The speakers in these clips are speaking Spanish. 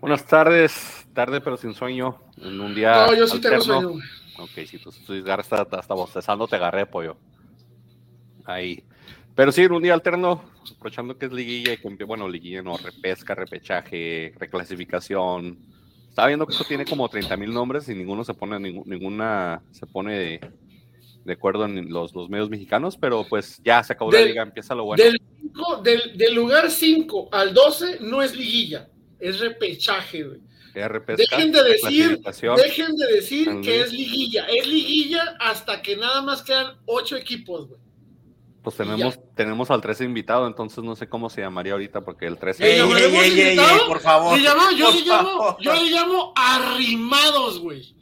Buenas tardes, tarde pero sin sueño, en un día. No, yo sí tengo sueño. Ok, si tú, tú hasta, hasta bostezando te agarré, pollo. Ahí. Pero sí, en un día alterno, aprovechando que es liguilla y que, bueno, liguilla no, repesca, repechaje, reclasificación. Estaba viendo que eso tiene como 30 mil nombres y ninguno se pone, ninguna se pone de, de acuerdo en los, los, medios mexicanos, pero pues ya se acabó la liga, empieza lo bueno. Del, del, lugar 5 al 12 no es liguilla, es repechaje, güey. dejen de decir, dejen de decir que es liguilla, es liguilla hasta que nada más quedan 8 equipos, güey. Pues tenemos, tenemos al 13 invitado, entonces no sé cómo se llamaría ahorita, porque el 13. Ey, ey, ey, por favor. yo, le llamo, yo le llamo arrimados, güey.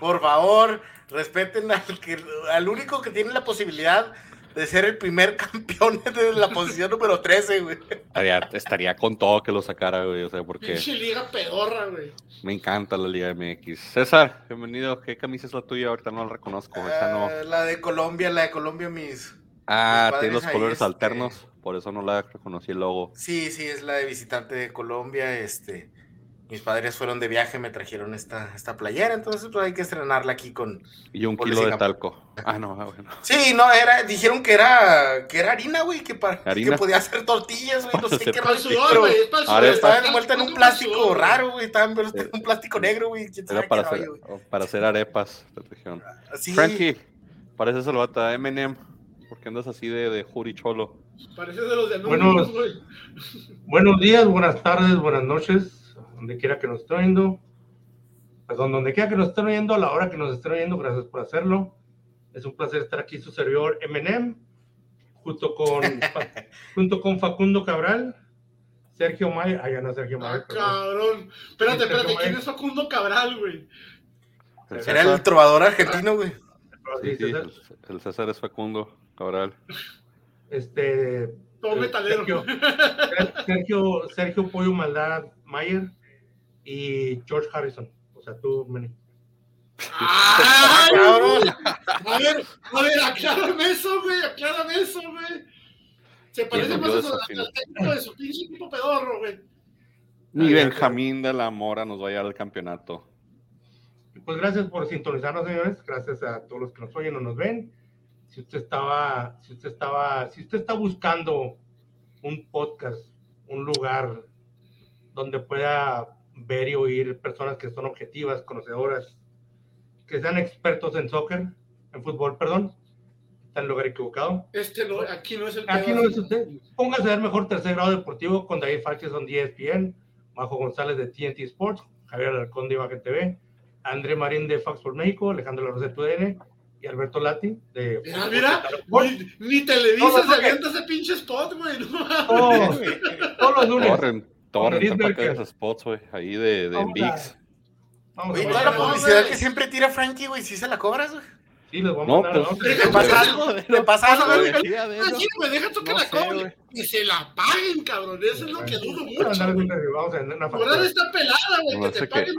Por favor, respeten al, que, al único que tiene la posibilidad de ser el primer campeón de la posición número 13, güey. Estaría, con todo que lo sacara, güey. O sea, porque. Pinche liga pedorra, güey. Me encanta la Liga MX. César, bienvenido. ¿Qué camisa es la tuya? Ahorita no la reconozco. no. Eh, la de Colombia, la de Colombia, mis. Ah, tiene los colores este alternos. Por eso no la reconocí el logo. Sí, sí, es la de visitante de Colombia. Este mis padres fueron de viaje, me trajeron esta, esta playera, entonces pues hay que estrenarla aquí con... Y un kilo de talco. Ah, no, ah, bueno. Sí, no, era, dijeron que era, que era harina, güey, que, para, que podía hacer tortillas, güey, no sé qué rollo. Pero, pero estaba envuelta en un plástico raro, güey, estaba envuelta en un plástico negro, güey. Era para, hacer, para hacer arepas, te trajeron. Sí. Frankie, pareces el bata Eminem, ¿por qué andas así de, de juricholo? Pareces de los de Buenos, buenos días, buenas tardes, buenas noches donde quiera que nos estén oyendo, perdón, donde quiera que nos estén oyendo, a la hora que nos estén oyendo, gracias por hacerlo. Es un placer estar aquí, su servidor Eminem, junto con, junto con Facundo Cabral, Sergio Mayer, ah, ya no Sergio Mayer. Ah, cabrón. Espérate, espérate, ¿quién es Facundo Cabral, güey? Era el trovador argentino, güey. Sí, sí, el, César es Facundo Cabral. Este. Todo metalero. Sergio, Sergio, Sergio Pollo Maldad Mayer y George Harrison. O sea, tú, Manny. ¡Ay, cabrón! A ver, a ver, aclárame eso, güey, aclárame eso, güey. Se parece más al técnico de su pinche equipo pedorro, güey. Ni Benjamín de la Mora nos va a llevar al campeonato. Pues gracias por sintonizarnos, señores. Gracias a todos los que nos oyen o nos ven. Si usted estaba, si usted estaba, si usted está buscando un podcast, un lugar donde pueda ver y oír personas que son objetivas, conocedoras, que sean expertos en soccer, en fútbol, perdón. Está en el lugar equivocado. Este aquí no es el Aquí no es usted. Póngase a ver mejor tercer grado deportivo con David Falcheson de ESPN, Majo González de TNT Sports, Javier Alarcón de Imagen TV, André Marín de Fox por México, Alejandro La Rosa de TUDN y Alberto Lati de Mira, mira, ni, Televisa se avienta ese pinche spot, güey. Todos, todos los lunes. Torrent, de esos spots, güey, ahí de, de VIX. Oye, toda la publicidad que siempre tira Frankie, güey, ¿sí se la cobras, güey? Sí, les vamos a mandar. ¿Le pasa algo? ¿Le pasa algo? Así, güey, deja tú que la cobren. Y se la paguen, cabrón. Eso es lo que dudo mucho. Por está pelada, güey, que te paguen.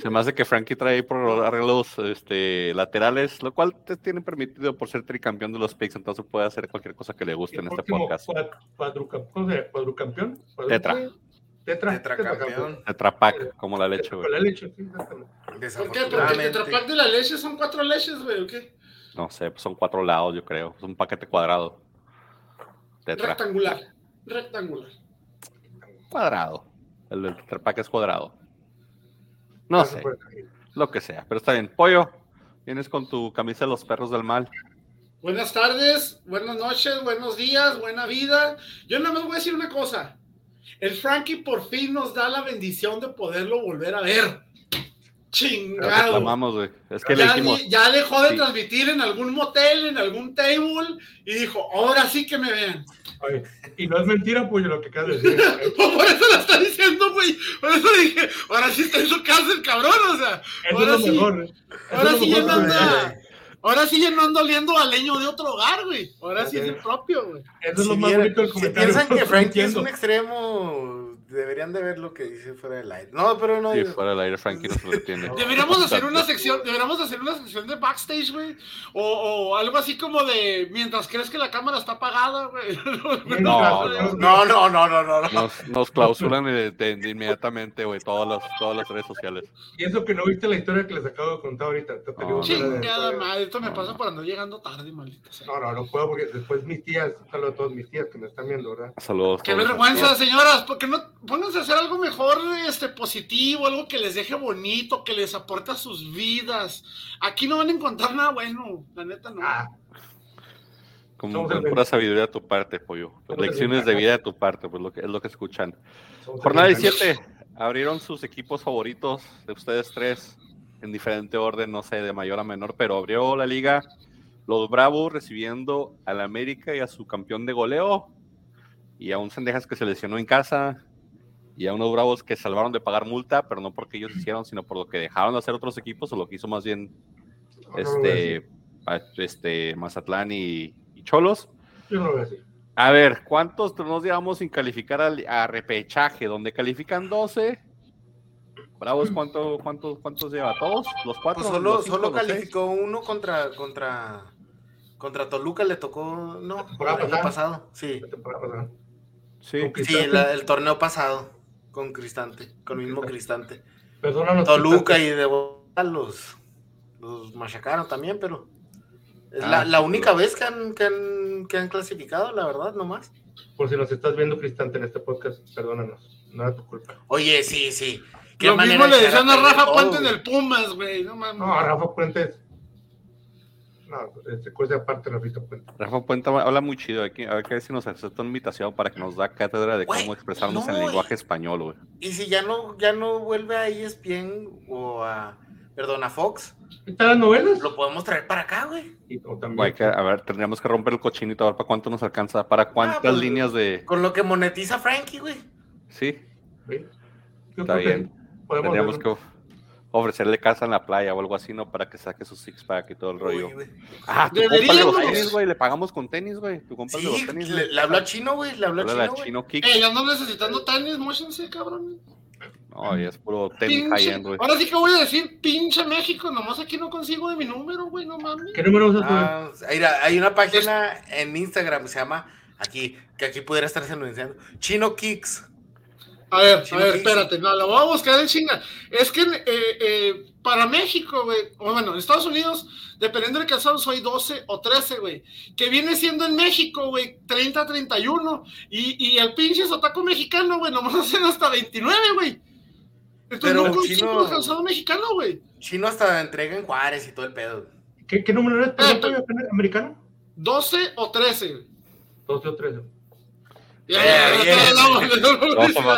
Se me hace que Frankie trae por arreglos este, laterales, lo cual te tiene permitido por ser tricampeón de los picks, entonces puede hacer cualquier cosa que le guste en este podcast. ¿Cuadrucampeón? Tetra. Tetra, tetracampeón. Tetrapack, como la leche, güey. La leche, sí, ¿Por qué? ¿Porque el tetrapack de la leche son cuatro leches, güey, o qué? No sé, pues son cuatro lados, yo creo. Es un paquete cuadrado. Tetra. Rectangular. Rectangular. Cuadrado. El del tetrapack es cuadrado. No sé. Lo que sea, pero está bien. Pollo, vienes con tu camisa de los perros del mal. Buenas tardes, buenas noches, buenos días, buena vida. Yo nada más voy a decir una cosa. El Frankie por fin nos da la bendición de poderlo volver a ver. Chingado. Es que ya, le dijimos, ya dejó de transmitir en algún motel, en algún table, y dijo, ahora sí que me vean. y no es mentira, pues, lo que acabas de decir. por eso lo está diciendo, güey. Por eso dije, ahora sí está en su casa el cabrón, o sea. ahora es lo sí, mejor. ¿eh? Ahora sí ya no anda. Ahora sí ya no ando oliendo a leño de otro hogar, güey. Ahora sí es el propio, güey. Eso es lo más bonito del comentario. Si piensan que Frankie es un extremo deberían de ver lo que dice fuera del aire. No, pero no. Sí, fuera del aire, Frankie no se lo tiene. Deberíamos hacer una sección, deberíamos hacer una sección de backstage, güey. O, o, algo así como de mientras crees que la cámara está apagada, güey. No, no, no, no, no, no. Nos, nos clausuran de, de, inmediatamente, güey, todas las, todas las redes sociales. Y eso que no viste la historia que les acabo de contar ahorita. No, Chingada madre, esto me pasa por andar llegando tarde, maldita sea. No, no, no puedo porque después mis tías, saludos a todos mis tías que me están viendo, ¿verdad? Saludos. Qué vergüenza, señoras, porque no pónganse a hacer algo mejor, este, positivo, algo que les deje bonito, que les aporte a sus vidas. Aquí no van a encontrar nada bueno, la neta no. Ah. Como pura sabiduría de tu parte, pollo. Lecciones de vida de tu parte, pues lo que, es lo que escuchan. Jornada 17. Abrieron sus equipos favoritos de ustedes tres en diferente orden, no sé, de mayor a menor, pero abrió la liga los Bravos recibiendo al América y a su campeón de goleo y a un Sendejas que se lesionó en casa y a unos Bravos que salvaron de pagar multa, pero no porque ellos hicieron, sino por lo que dejaron de hacer otros equipos o lo que hizo más bien este, este Mazatlán y, Cholos. Yo no lo voy a decir. A ver, ¿cuántos nos llevamos sin calificar a, repechaje? Donde califican 12. Bravos, ¿cuánto, cuántos, ¿cuántos lleva? ¿Todos? ¿Los cuatro? Pues solo, solo calificó uno contra, contra, contra Toluca, le tocó, no, el año pasado. Sí, sí. sí el, torneo pasado con Cristante, con el mismo Cristante. Toluca y de los, los machacaron también, pero es la, la, única vez que han, que han, que, han, clasificado, la verdad, nomás. Por si nos estás viendo, Cristante, en este podcast, perdónanos. No era tu culpa. Oye, sí, sí. Lo mismo le decían a Rafa Puente en el Pumas, güey. No mames. No, a Rafa Puente No, cuesta aparte Rafa Puente. Rafa Puente habla muy chido. Hay que, a ver qué si nos acepta una invitación para que nos da cátedra de cómo expresarnos en lenguaje español, güey. Y si ya no, ya no vuelve a ESPN o a, perdón, a Fox, ¿Están las novelas? Lo podemos traer para acá, güey. a ver, tendríamos que romper el cochinito a ver para cuánto nos alcanza, para ah, cuántas pues, líneas de. Con lo que monetiza Frankie, güey. Sí. Está bien. Tendríamos que ofrecerle casa en la playa o algo así, ¿no? Para que saque su six pack y todo el rollo. ah, tu compa de los tenis, güey. Le pagamos con tenis, güey. Tu compa sí, de los tenis. Le, le habla chino, güey. Le habla chino. chino kick. Eh, ya no necesitando tenis, móchense, cabrón. No, y es puro tenis high-end, güey. Ahora sí que voy a decir, pinche México, nomás aquí no consigo de mi número, güey, no mames. ¿Qué número usas, ah, Hay una página en Instagram que se llama, aquí, que aquí pudiera estar anunciando, Chino Kicks. A ver, a ver, espérate, no, lo voy a buscar en chinga. Es que eh, eh, para México, güey, o bueno, en Estados Unidos, dependiendo del casado, soy 12 o 13, güey. Que viene siendo en México, güey, 30, 31. Y, y el pinche sotaco mexicano, güey, nomás hacen hasta 29, güey. Entonces Pero no consigo el calzado mexicano, güey. Chino hasta entrega en Juárez y todo el pedo. ¿Qué, qué número es? Ah, americano? 12 o 13. 12 o 13.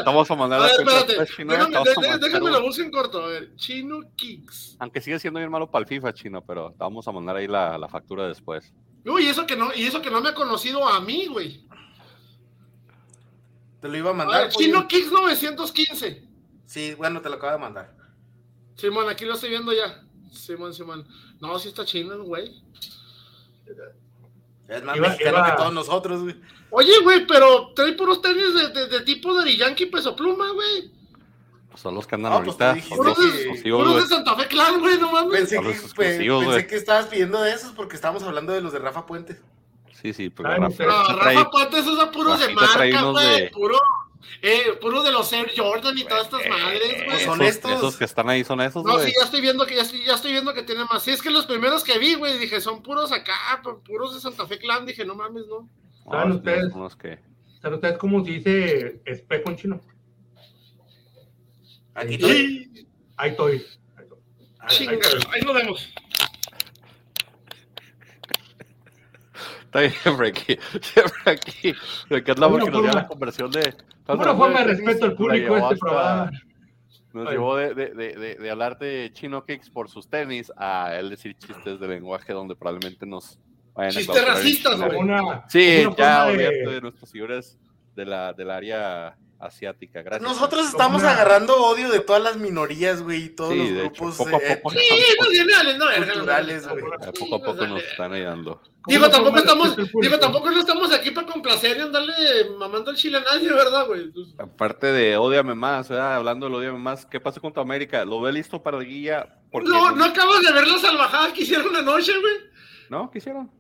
Vamos a mandar a espérate. Déjame lo busco en corto. A ver, Chino Kicks. Aunque sigue siendo bien malo para el FIFA, Chino, pero vamos a mandar ahí la, la factura después. Uy, eso que no, y eso que no me ha conocido a mí, güey. Te lo iba a mandar. A ver, Chino Kicks 915. Sí, bueno, te lo acabo de mandar. Simón, aquí lo estoy viendo ya. Simón, Simón. No, sí está chino, güey. Es más mexicano que todos nosotros, güey. Oye, güey, pero trae puros tenis de, de, tipo de Yankee peso pluma, güey. Pues son los que andan pues ahorita. Pues puros, de Santa Fe Clan, güey, no mames. Pensé, que, pensé que estabas pidiendo de esos porque estábamos hablando de los de Rafa Puente. Sí, sí, pero Rafa, no, Rafa Puente usa puros de marca, güey. Puro eh, puro de los Air Jordan y todas estas madres, güey. Son estos. Esos que están ahí son esos, No, sí, ya estoy viendo que ya estoy, ya estoy viendo que tiene más. Sí, es que los primeros que vi, güey, dije, son puros acá, puros de Santa Fe Clan. Dije, no mames, no. ¿Saben ustedes? ¿Saben ustedes cómo se dice espejo en chino? Aquí estoy. Ahí estoy. Ahí, ahí lo vemos. Está bien, Frankie. Siempre aquí. Me encanta porque nos dio la conversión de. Una forma de respeto al público este programa. Nos llevó de, de, de, de, hablar de Chino Kicks por sus tenis a él decir chistes de lenguaje donde probablemente nos vayan Chistes a racistas, güey. Sí, ya, obviamente, de nuestros seguidores de la, del área asiática. Gracias. Nosotros estamos agarrando odio de todas las minorías, güey, y todos los grupos poco a poco, sí, nacionales, no, culturales, güey. Poco a poco nos están ayudando. Digo, tampoco estamos, digo, tampoco no estamos aquí para complacer y andarle mamando el chile a nadie, ¿verdad, güey? Aparte de odiame más, ¿verdad? hablando de odiame más, ¿qué pasa con tu América? ¿Lo ve listo para la guía? No, no acabas de ver la salvajada que hicieron anoche, güey. ¿No? ¿Qué hicieron?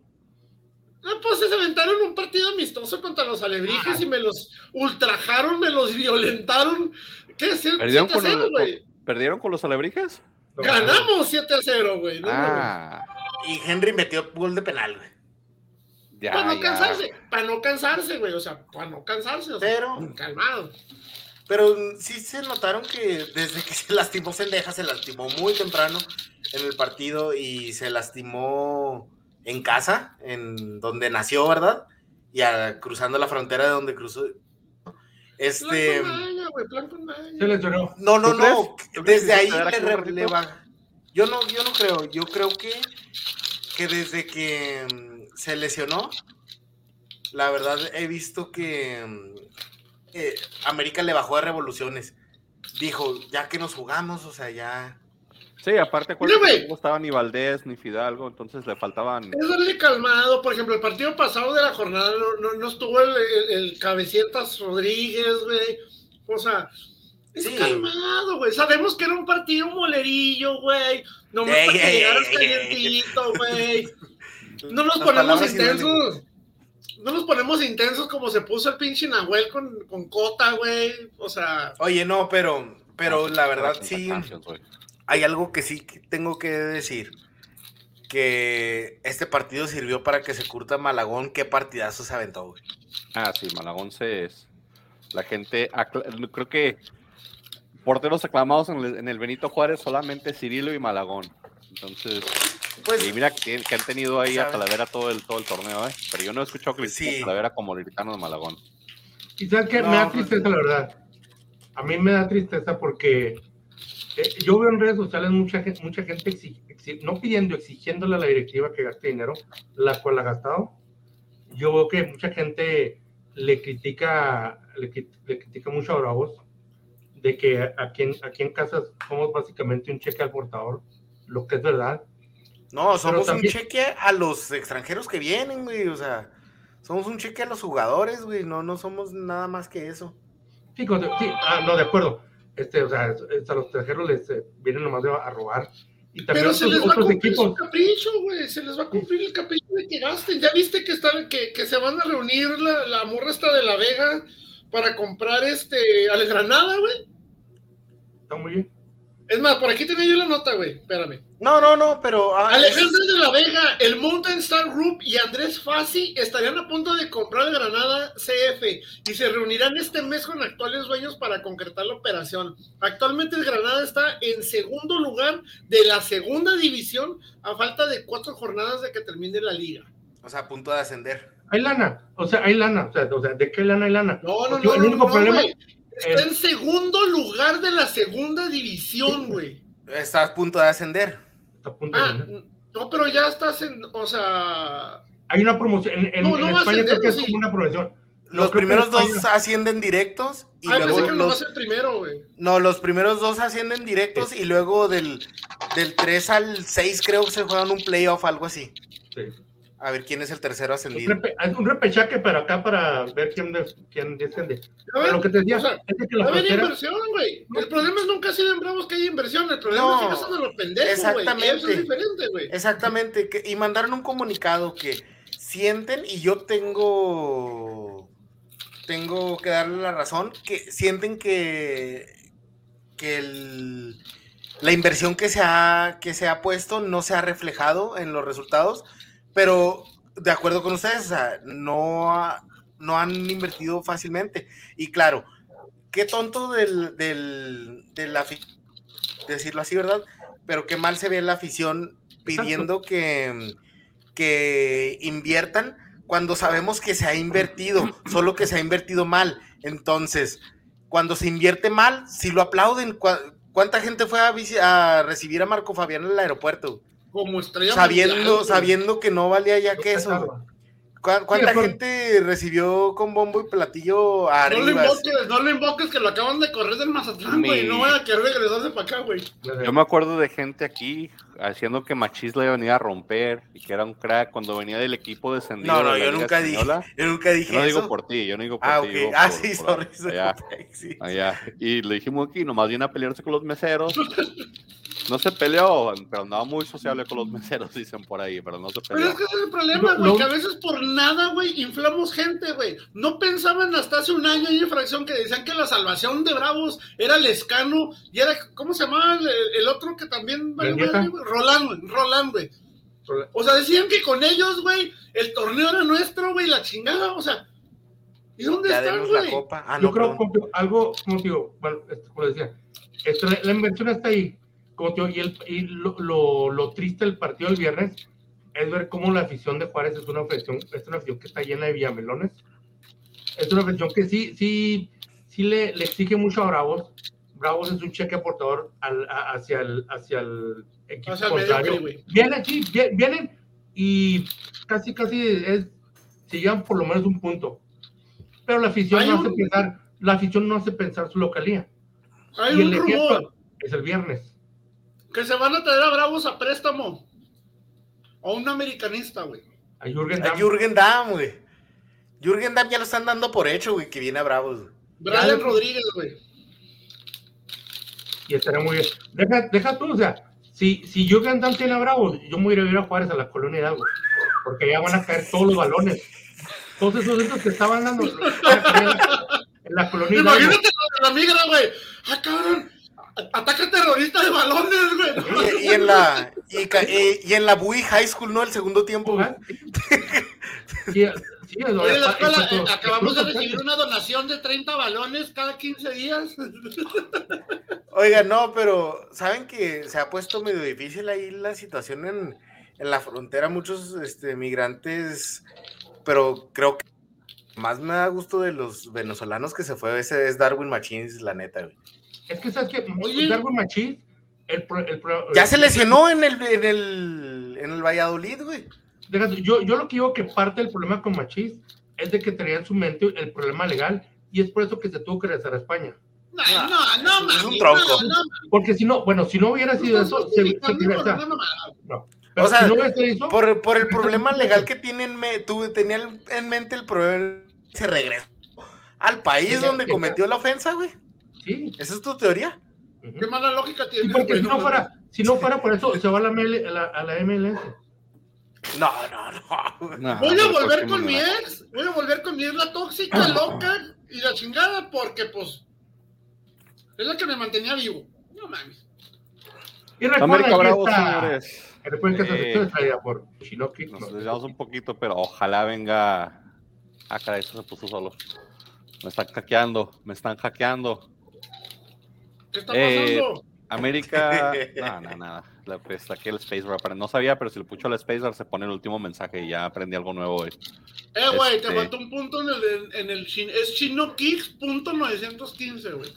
No, pues se aventaron un partido amistoso contra los alebrijes ah. y me los ultrajaron, me los violentaron. ¿Qué es? ¿Perdieron, con, ¿Perdieron con los alebrijes? Ganamos 7 a 0, güey. ah. Y Henry metió gol de penal, güey. para no cansarse, para no cansarse, güey. O sea, para no cansarse. pero, calmado. Pero sí se notaron que desde que se lastimó Sendeja, se lastimó muy temprano en el partido y se lastimó en casa, en donde nació, ¿verdad? Y cruzando la frontera de donde cruzó. Este. No, no, no. Desde ahí le, va. Yo no, yo no creo. Yo creo que, que desde que mm, se lesionó, la verdad he visto que mm, eh, América le bajó de revoluciones. Dijo, ya que nos jugamos, o sea, ya Sí, aparte cuando no estaba ni Valdés ni Fidalgo, entonces le faltaban. Es darle calmado, por ejemplo, el partido pasado de la jornada no, no, estuvo el, el, Cabecietas Rodríguez, güey. O sea, es calmado, güey. Sabemos que era un partido molerillo, güey. No me para que llegaras calientito, güey. No nos ponemos intensos. No nos ponemos intensos como se puso el pinche Nahuel con, con Cota, güey. O sea. Oye, no, pero, pero la verdad sí hay algo que sí tengo que decir. Que este partido sirvió para que se curta Malagón. Qué partidazo se aventó, güey. Ah, sí, Malagón se es. La gente, creo que porteros aclamados en el, Benito Juárez solamente Cirilo y Malagón. Entonces, pues, y mira que, han tenido ahí a Talavera todo el, todo el torneo, ¿eh? Pero yo no he escuchado que sí. a Talavera como el gritano de Malagón. Y sabes que me da pues, tristeza, la verdad. A mí me da tristeza porque eh, yo veo en redes sociales mucha gente, mucha gente no pidiendo, exigiéndole a la directiva que gaste dinero, la cual ha gastado. Yo veo que mucha gente le critica, le, critica mucho a Bravos de que aquí en, aquí en casa somos básicamente un cheque al portador, lo que es verdad. No, somos un cheque a los extranjeros que vienen, güey, o sea, somos un cheque a los jugadores, güey, no, no somos nada más que eso. Sí, sí ah, no, de acuerdo este, o sea, a los extranjeros les eh, vienen nomás a robar. Y también Pero se les va a cumplir su capricho, güey, se les va a cumplir el capricho de que gasten. ¿Ya viste que, están, que, que se van a reunir la, la morra esta de La Vega para comprar este al Granada, güey? Está muy bien. Es más, por aquí tenía yo la nota, güey. Espérame. No, no, no, pero. Ah, Alejandro de la Vega, el Mountain Star Group y Andrés Fassi estarían a punto de comprar el Granada CF y se reunirán este mes con actuales dueños para concretar la operación. Actualmente el Granada está en segundo lugar de la segunda división a falta de cuatro jornadas de que termine la liga. O sea, a punto de ascender. Hay lana, o sea, hay lana, o sea, o sea ¿de qué lana hay lana? No, no, no. El único problema. Está en segundo lugar de la segunda división, güey. Está a punto de ascender. Está a punto de ah, no, pero ya estás en, o sea... Hay una promoción, en, no, no España creo que es como una promoción. Los primeros dos ascienden directos y ah, luego que los... el primero, güey. No, los primeros dos ascienden directos y luego del, del 3 al 6 creo que se juegan un playoff, algo así. Sí. A ver quién es el tercero ascendido. Un, un repechaje para acá para ver quién, quién desciende. lo que te decía es que la inversión, güey. El problema es nunca ha sido en Bravos que hay inversión. El problema es que son los pendejos, Exactamente. Eso es diferente, güey. Exactamente. y mandaron un comunicado que sienten, y yo tengo. Tengo que darle la razón, que sienten que. que el la inversión que se ha que se ha puesto no se ha reflejado en los resultados pero de acuerdo con ustedes, o sea, no, no han invertido fácilmente. Y claro, qué tonto del, del, de la decirlo así, ¿verdad? Pero qué mal se ve la afición pidiendo que, que inviertan cuando sabemos que se ha invertido, solo que se ha invertido mal. Entonces, cuando se invierte mal, si lo aplauden, ¿cuánta gente fue a, a recibir a Marco Fabián en el aeropuerto? Como estrella sabiendo, sabiendo que no valía ya queso. ¿Cuánta gente recibió con bombo y platillo a No le invoques, no le invoques que lo acaban de correr del Mazatlán, güey. No vaya a querer regresarse para acá, güey. Yo me acuerdo de gente aquí haciendo que Machis le venía a romper y que era un crack cuando venía del equipo descendido. No, no, yo nunca dije. Yo nunca dije. Yo no digo por ti, yo no digo por ah, ti. Okay. ah, sí, sorry. Allá, sí. allá. Y le dijimos aquí, nomás viene a pelearse con los meseros. No se peleó, pero andaba muy sociable con los meseros, dicen por ahí, pero no se peleó. Pero es que ese es el problema, güey, que a veces por nada, güey, inflamos gente, güey. No pensaban hasta hace un año en infracción que decían que la salvación de Bravos era Lescano y era, ¿cómo se llamaba el, otro que también? Rolando, Rolando, güey. O sea, decían que con ellos, güey, el torneo era nuestro, güey, la chingada, o sea. ¿Y dónde están, güey? Ah, Yo creo que algo, como digo, bueno, como decía, la invención está ahí y, el, y lo, lo, triste del partido del viernes es ver cómo la afición de Juárez es una afición, es una afición que está llena de villamelones. Es una afición que sí, sí, sí le, le exige mucho a Bravos. Bravos es un cheque aportador al, hacia, el, hacia el equipo contrario. vienen, sí, vienen y casi, casi es, se llevan por lo menos un punto. Pero la afición no hace pensar, la afición no hace pensar su localía. Hay y un el rumor. es el viernes. Que se van a traer a Bravos a préstamo. A un americanista, güey. A Jürgen Damm. A Jürgen Damm, güey. Jürgen Damm ya lo están dando por hecho, güey, que viene a Bravos. Brian Rodríguez, güey. Y estará muy bien. Deja, deja tú, o sea, si, si Jürgen Damm tiene a Bravos, yo me voy a ir a Juárez a la colonia Hidalgo. Porque ya van a caer todos los balones. Todos esos centros que estaban dando en la colonia. Imagínate la migra, güey. Ah, cabrón Ataque terrorista de balones, güey. Y, en la y, en la Bui High School, ¿no? El segundo tiempo. Sí, sí, Oye, la escuela, eh, acabamos de recibir una donación de 30 balones cada 15 días. Oiga, no, pero saben que se ha puesto medio difícil ahí la situación en, en la frontera. Muchos este, migrantes, pero creo que más me da gusto de los venezolanos que se fue ese es Darwin Machines, la neta, güey. Es que sabes que Darwin Machís, el, el, ya se lesionó en el, en el, en el Valladolid, güey. Yo, yo lo que digo que parte del problema con Machís es de que tenía en su mente el problema legal y es por eso que se tuvo que regresar a España. No, no, no, es un tronco. Porque si no, bueno, si no hubiera sido eso, se, se No. o sea, si no eso, por, por, el problema legal que tienen, me, tú tenía en mente el problema, se regresó al país donde cometió la ofensa, güey. Sí. ¿Esa es tu teoría? ¿Qué mala lógica tiene? porque si no, fuera, si no fuera por eso, se va a la, a la, MLS. No, no, no. voy a volver con mi ex. Voy a volver con mi ex, la tóxica, loca y la chingada, porque pues es la que me mantenía vivo. No mames. Y recuerda Bravo, señores. Recuerden que eh, esa por Shinoki. Nos desviamos un poquito, pero ojalá venga. Ah, caray, eso se puso solo. Me están hackeando, me están hackeando. ¿Qué está pasando? Eh, América, no, no, nada. Le presté aquí el spacebar. No sabía, pero si le pucho el spacebar se pone el último mensaje y ya aprendí algo nuevo hoy. Eh, güey, te este faltó un punto en el, en el, es chinokicks.915, güey.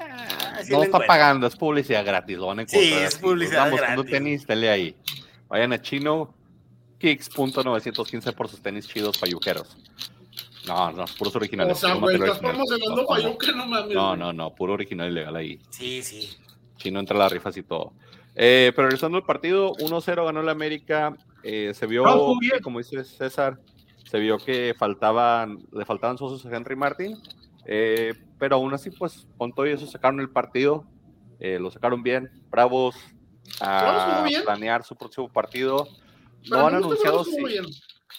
Ah, no está pagando, es publicidad gratis, lo van a encontrar. Sí, es publicidad Vamos, gratis. tenis, tele ahí. Vayan a chinokicks.915 por sus tenis chidos payujeros. No, no, puros originales. O sea, güey, estás promocionando Payuca, no mames. No, no, no, puro original ilegal ahí. Sí, sí. Chino entra las rifas y todo. Eh, pero regresando al partido, 1-0 ganó el América. Eh, se vio, como dice César, se vio que faltaban, le faltaban socios a Henry Martin. Eh, pero aún así, pues, con todo eso sacaron el partido. lo sacaron bien. Bravos a planear su próximo partido. No han anunciado si,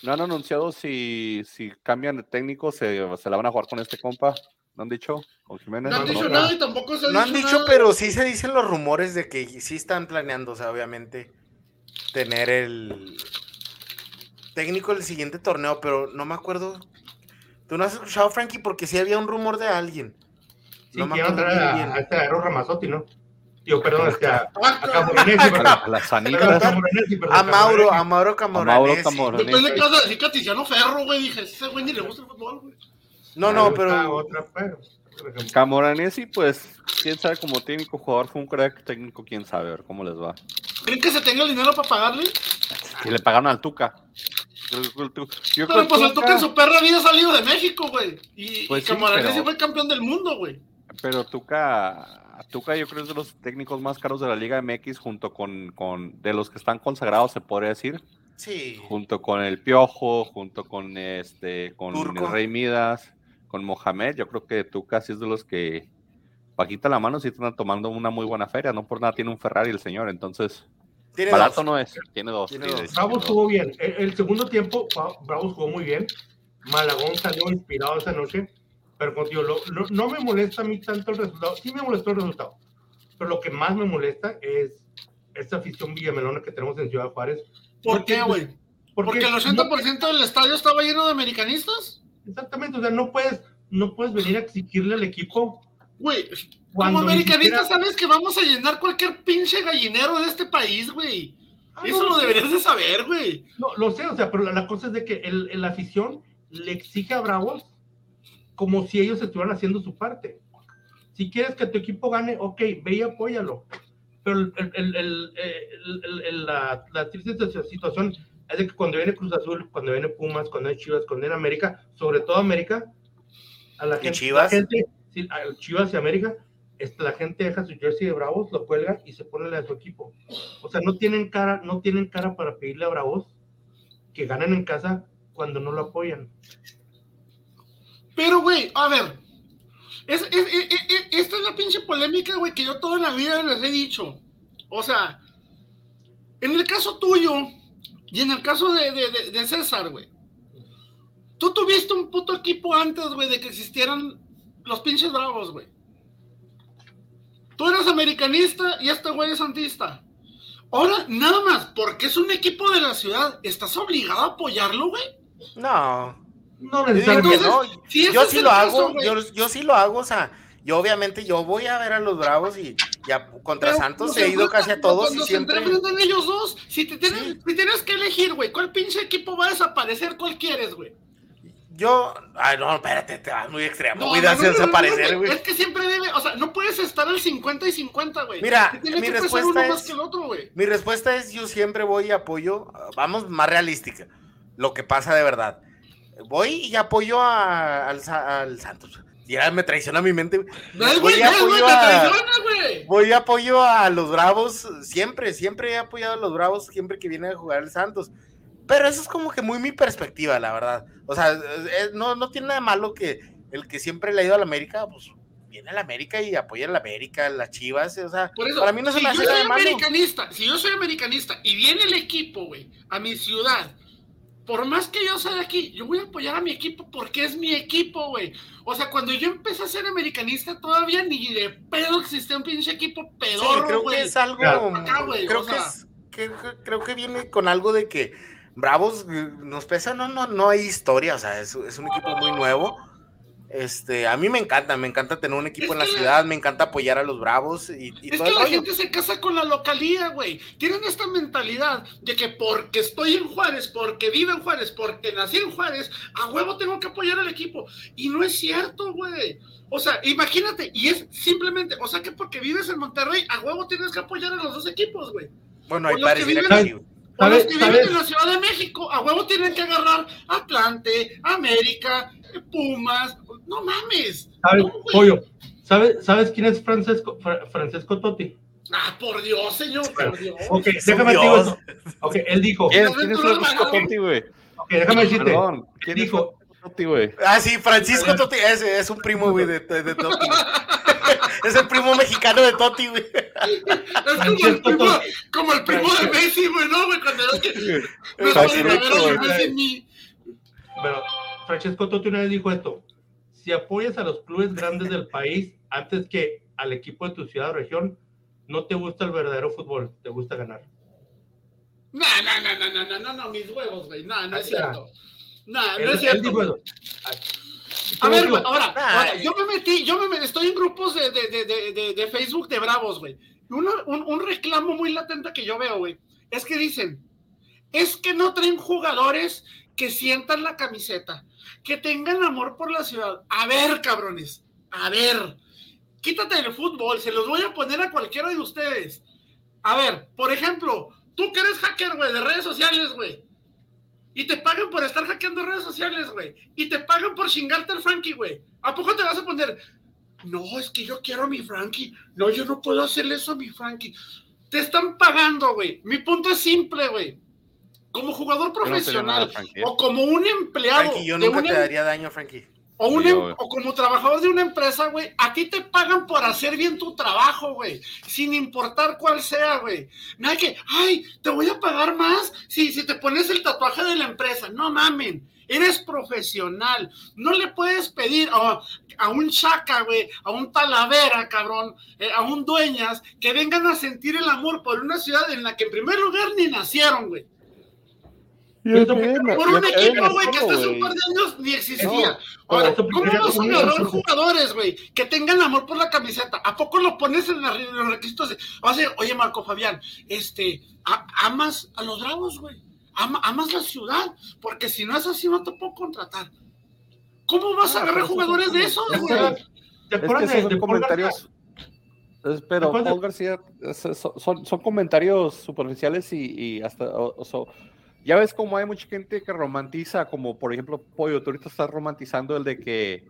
no han anunciado si, si cambian de técnico, se, se la van a jugar con este compa. ¿No han dicho? ¿Con Jiménez? No han dicho nada y tampoco se No han dicho, pero sí se dicen los rumores de que sí están planeando, o sea, obviamente, tener el técnico del siguiente torneo, pero no me acuerdo. ¿Tú no has escuchado, Frankie? Porque sí había un rumor de alguien. Sí, no me acuerdo a, a, este Ramazotti, ¿no? Yo, perdón, es que a, a La sanita. A Mauro, a Mauro Camoranesi. A Mauro Después le quedas a decir Caticiano Ferro, güey. Dije, ese güey ni le gusta el fútbol, güey. No, no, pero. Otra, pero. Camoranesi, pues, quién sabe, como técnico, jugador fue un crack técnico, quién sabe, a ver cómo les va. ¿Creen que se tenga el dinero para pagarle? Que le pagaron al Tuca. pero pues el Tuca en su perra había salido de México, güey. Y, pues y fue campeón del mundo, güey. Pero Tuca, Tuca yo creo es de los técnicos más caros de la Liga MX junto con, con de los que están consagrados, se podría decir. Sí. Junto con el Piojo, junto con este, con el Rey Midas, con Mohamed, yo creo que Tuca sí es de los que bajita la mano sí están tomando una muy buena feria, no por nada tiene un Ferrari el señor, entonces ¿Tiene barato no es, tiene dos. Tiene Bravo jugó bien, el, segundo tiempo Bravo jugó muy bien, Malagón salió inspirado esa noche, pero contigo, no me molesta a mí tanto el resultado, sí me molestó el resultado, pero lo que más me molesta es esta afición villamelona que tenemos en Ciudad Juárez. ¿Por qué, güey? Porque, el 80% del estadio estaba lleno de americanistas. Exactamente, o sea, no puedes, no puedes venir a exigirle al equipo Güey, como americanista sabes que vamos a llenar cualquier pinche gallinero de este país, güey. Ah, Eso lo deberías de saber, güey. No, lo sé, o sea, pero la, cosa es de que el, la afición le exige a Bravos como si ellos estuvieran haciendo su parte. Si quieres que tu equipo gane, ok, ve y apóyalo. Pero el, el, la, la triste situación es de que cuando viene Cruz Azul, cuando viene Pumas, cuando viene Chivas, cuando viene América, sobre todo América, a la gente, Chivas? La gente Chivas y América, este, la gente deja su jersey de Bravos, lo cuelga y se pone a su equipo. O sea, no tienen cara, no tienen cara para pedirle a Bravos que ganen en casa cuando no lo apoyan. Pero, güey, a ver, es, esta es la pinche polémica, güey, que yo toda la vida les he dicho. O sea, en el caso tuyo y en el caso de, de César, güey, tú tuviste un puto equipo antes, güey, de que existieran los pinches bravos, güey. Tú eres americanista y este güey es santista. Ahora, nada más, porque es un equipo de la ciudad, ¿estás obligado a apoyarlo, güey? No. No necesariamente. No. yo sí lo hago, yo, sí lo hago, o sea, yo obviamente yo voy a ver a los Bravos y ya contra Santos he ido casi a todos y siempre. Se ellos dos, si te tienes, si tienes que elegir, güey, ¿cuál pinche equipo va a desaparecer? ¿Cuál quieres, güey? Yo, ay, no, espérate, te vas muy extremo, no, no, desaparecer, güey. Es que siempre debe, o sea, no puedes estar al 50 y 50, güey. Mira, mi respuesta es, mi respuesta es, yo siempre voy y apoyo, vamos, más realística, lo que pasa de verdad. Voy y apoyo al, al Santos. Ya me traiciona mi mente. No, voy, a apoyo a, voy y apoyo a los Bravos siempre, siempre he apoyado a los Bravos siempre que viene a jugar el Santos. Pero eso es como que muy mi perspectiva, la verdad. O sea, no, no tiene nada malo que el que siempre le ha ido a la América, pues viene a la América y apoya a la América, a las Chivas, o sea, para mí no se me hace. Americanista, si yo soy americanista y viene el equipo, güey, a mi ciudad, por más que yo sea de aquí, yo voy a apoyar a mi equipo porque es mi equipo, güey. O sea, cuando yo empecé a ser americanista, todavía ni de pedo existía un pinche equipo pedorro, sí, creo que es algo, creo que, es, que, creo que viene con algo de que Bravos eh, nos pesa, no, no, no hay historia, o sea, es, un equipo muy nuevo. Este, a mí me encanta, me encanta tener un equipo en la ciudad, me encanta apoyar a los Bravos y, es que la gente se casa con la localía, güey. Tienen esta mentalidad de que porque estoy en Juárez, porque vivo en Juárez, porque nací en Juárez, a huevo tengo que apoyar al equipo. Y no es cierto, güey. O sea, imagínate, y es simplemente, o sea que porque vives en Monterrey, a huevo tienes que apoyar a los dos equipos, güey. Bueno, hay pares aquí. Los que viven en la Ciudad de México, a huevo tienen que agarrar Atlante, América, Pumas. No mames. ¿Sabes, Pollo, ¿sabes, ¿sabes quién es Francesco, Francesco Totti? Ah, por Dios, señor, por Dios. Ok, déjame decirte eso. Ok, él dijo. ¿Quién, es Francisco Totti, güey? Ok, déjame decirte. Perdón, ¿quién dijo? Totti, güey? Ah, sí, Francisco Totti, es, es un primo, güey, de, de, de Totti. es el primo mexicano de Totti, güey. Es como el primo, como el primo de Messi, güey, ¿no, güey? Cuando es que no Francesco Totti una vez dijo esto: si apoyas a los clubes grandes del país antes que al equipo de tu ciudad o región, no te gusta el verdadero fútbol, te gusta ganar. No, no, no, no, no, no, no, mis huevos, güey. No, no es cierto. No, no es cierto. A ver, güey, ahora, ahora, yo me metí, yo me estoy en grupos de, de, de, de Facebook de Bravos, güey. Un, un, reclamo muy latente que yo veo, güey, es que dicen, es que no traen jugadores que sientan la camiseta, que tengan amor por la ciudad. A ver, cabrones, a ver, quítate del fútbol, se los voy a poner a cualquiera de ustedes. A ver, por ejemplo, tú que eres hacker, güey, de redes sociales, güey y te pagan por estar hackeando redes sociales, güey, y te pagan por chingarte al Frankie, güey, ¿a poco te vas a poner? No, es que yo quiero a mi Frankie. No, yo no puedo hacerle eso a mi Frankie. Te están pagando, güey. Mi punto es simple, güey. Como jugador profesional o como un empleado. Frankie, yo nunca te em- daría daño, Frankie. O, em- o, como trabajador de una empresa, güey, a ti te pagan por hacer bien tu trabajo, güey, sin importar cuál sea, güey. No hay que, ay, te voy a pagar más si, si te pones el tatuaje de la empresa. No mamen, eres profesional. No le puedes pedir a un chaca, güey, a un talavera, cabrón, eh, a un dueñas, que vengan a sentir el amor por una ciudad en la que en primer lugar ni nacieron, güey por un equipo, güey, que hasta hace un par de años ni existía. Ahora, ¿cómo vas a agarrar jugadores, güey, que tengan amor por la camiseta? ¿A poco lo pones en los requisitos? De, oye, Marco Fabián, este, amas a los bravos, güey. amas la ciudad, porque si no es así, no te puedo contratar. ¿Cómo vas a agarrar jugadores de esos, güey? ¿Te acuerdas de, comentarios? Pero, Paul García, son, son, comentarios superficiales y, y hasta ya ves como hay mucha gente que romantiza, como por ejemplo, Pollo, tú ahorita estás romantizando el de que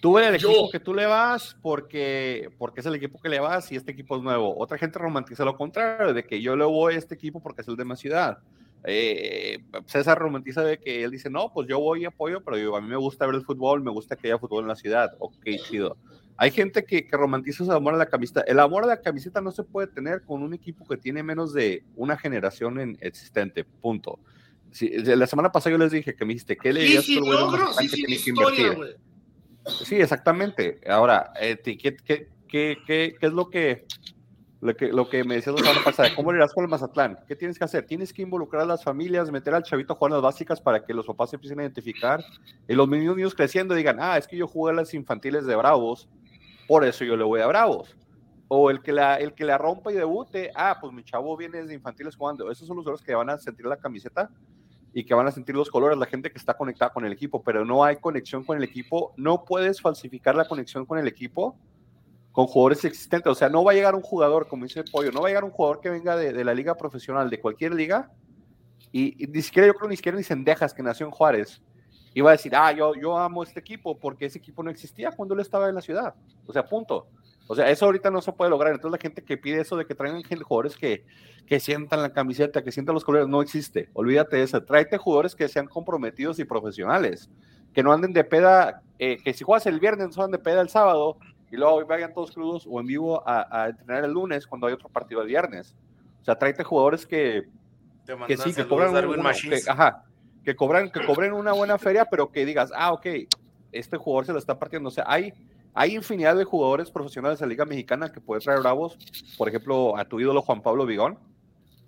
tú eres el equipo que tú le vas porque, porque es el equipo que le vas y este equipo es nuevo. Otra gente romantiza lo contrario, de que yo le voy a este equipo porque es el de mi ciudad. Eh, César romantiza de que él dice, no, pues yo voy y apoyo, pero a mí me gusta ver el fútbol, me gusta que haya fútbol en la ciudad. Ok, chido. Hay gente que, que romantiza el amor a la camiseta. El amor a la camiseta no se puede tener con un equipo que tiene menos de una generación en existente. Punto. la semana pasada yo les dije que me dijiste, ¿qué le dirías sí, sí, que tiene que invertir? Sí, exactamente. Ahora, eh, ¿qué, qué, qué, qué, es lo que, lo que, lo que me decías la semana pasada? ¿Cómo le irás con el Mazatlán? ¿Qué tienes que hacer? Tienes que involucrar a las familias, meter al chavito a jugar las básicas para que los papás se empiecen a identificar y los niños, niños creciendo digan, ah, es que yo jugué a las infantiles de Bravos por eso yo le voy a Bravos. O el que la, el que la rompa y debute, ah, pues mi chavo viene desde infantiles jugando. Esos son los jugadores que van a sentir la camiseta y que van a sentir los colores, la gente que está conectada con el equipo, pero no hay conexión con el equipo. No puedes falsificar la conexión con el equipo con jugadores existentes. O sea, no va a llegar un jugador, como dice Pollo, no va a llegar un jugador que venga de, la liga profesional, de cualquier liga, y, ni siquiera yo creo ni siquiera ni Sendejas, que nació en Juárez, iba a decir, ah, yo, yo amo este equipo porque ese equipo no existía cuando él estaba en la ciudad. O sea, punto. O sea, eso ahorita no se puede lograr. Entonces la gente que pide eso de que traigan jugadores que, que sientan la camiseta, que sientan los colores, no existe. Olvídate de eso. Tráete jugadores que sean comprometidos y profesionales. Que no anden de peda, eh, que si juegas el viernes no anden de peda el sábado y luego vayan todos crudos o en vivo a, a, entrenar el lunes cuando hay otro partido el viernes. O sea, tráete jugadores que, que sí, que cobran un, ajá, que cobran, que cobren una buena feria, pero que digas, ah, ok, este jugador se lo está partiendo. O sea, hay, hay infinidad de jugadores profesionales de la Liga Mexicana que puedes traer bravos. Por ejemplo, a tu ídolo Juan Pablo Vigón.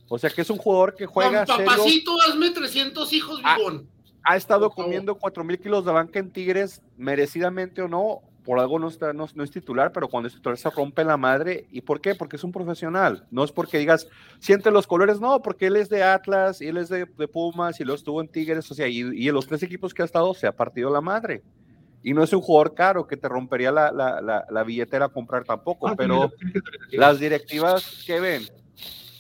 O sea, que es un jugador que juega. Juan papacito, hazme 300 hijos, Vigón. Ha, estado comiendo 4 mil kilos de banca en Tigres, merecidamente o no, por algo no, está, no, es titular, pero cuando es titular se rompe la madre. ¿Y por qué? Porque es un profesional. No es porque digas, siente los colores, no, porque él es de Atlas, y él es de, Pumas, y lo estuvo en Tigres, o sea, y, y, en los tres equipos que ha estado se ha partido la madre. Y no es un jugador caro que te rompería la, la, la, billetera a comprar tampoco, ah, pero las directivas que ven,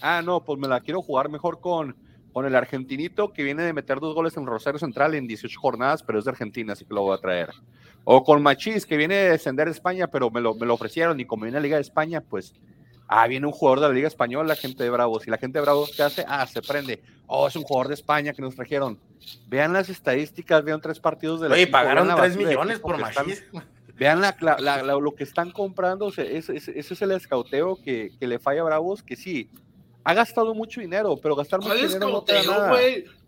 ah, no, pues me la quiero jugar mejor con, con el argentinito que viene de meter dos goles en Rosario Central en 18 jornadas, pero es de Argentina, así que lo voy a traer. O con Machís, que viene de descender de España, pero me lo, me lo ofrecieron y como viene a la Liga de España, pues, ah, viene un jugador de la Liga Española, la gente de Bravos. Y la gente de Bravos, ¿qué hace? Ah, se prende. Oh, es un jugador de España que nos trajeron. Vean las estadísticas, vean tres partidos de la Oye, pagaron tres millones por Machís. Vean la, la, lo que están comprando, ese, ese, es el escauteo que, que le falla a Bravos, que sí, ha gastado mucho dinero, pero gastar mucho dinero no te da nada.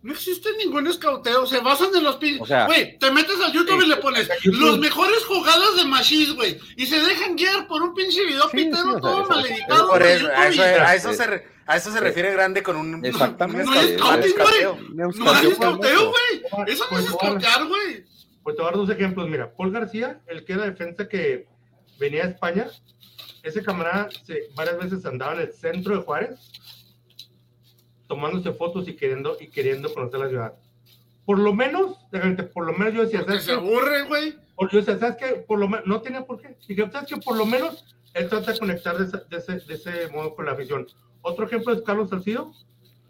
No existe ningún escauteo, se basan en los pin. Güey, te metes al YouTube y le pones los mejores jugadas de Machis, güey, y se dejan guiar por un pinche video pitero todo maledicado. a, eso, se, a eso se refiere grande con un. Exactamente. No es scouting, güey. No es escauteo, güey. Eso no es escautear, güey. Pues te voy a dar dos ejemplos. Mira, Paul García, el que era defensa que venía a España, ese camarada se, varias veces andaba en el centro de Juárez tomándose fotos y queriendo, y queriendo conocer la ciudad. Por lo menos, por lo menos yo decía, ¿sabes se aburre, güey. Yo decía, ¿sabes qué? Por lo menos, no tenía por qué. Dije, ¿sabes qué? Por lo menos él trata de conectar de, ese, de, ese, de ese modo con la afición. Otro ejemplo es Carlos Salcido.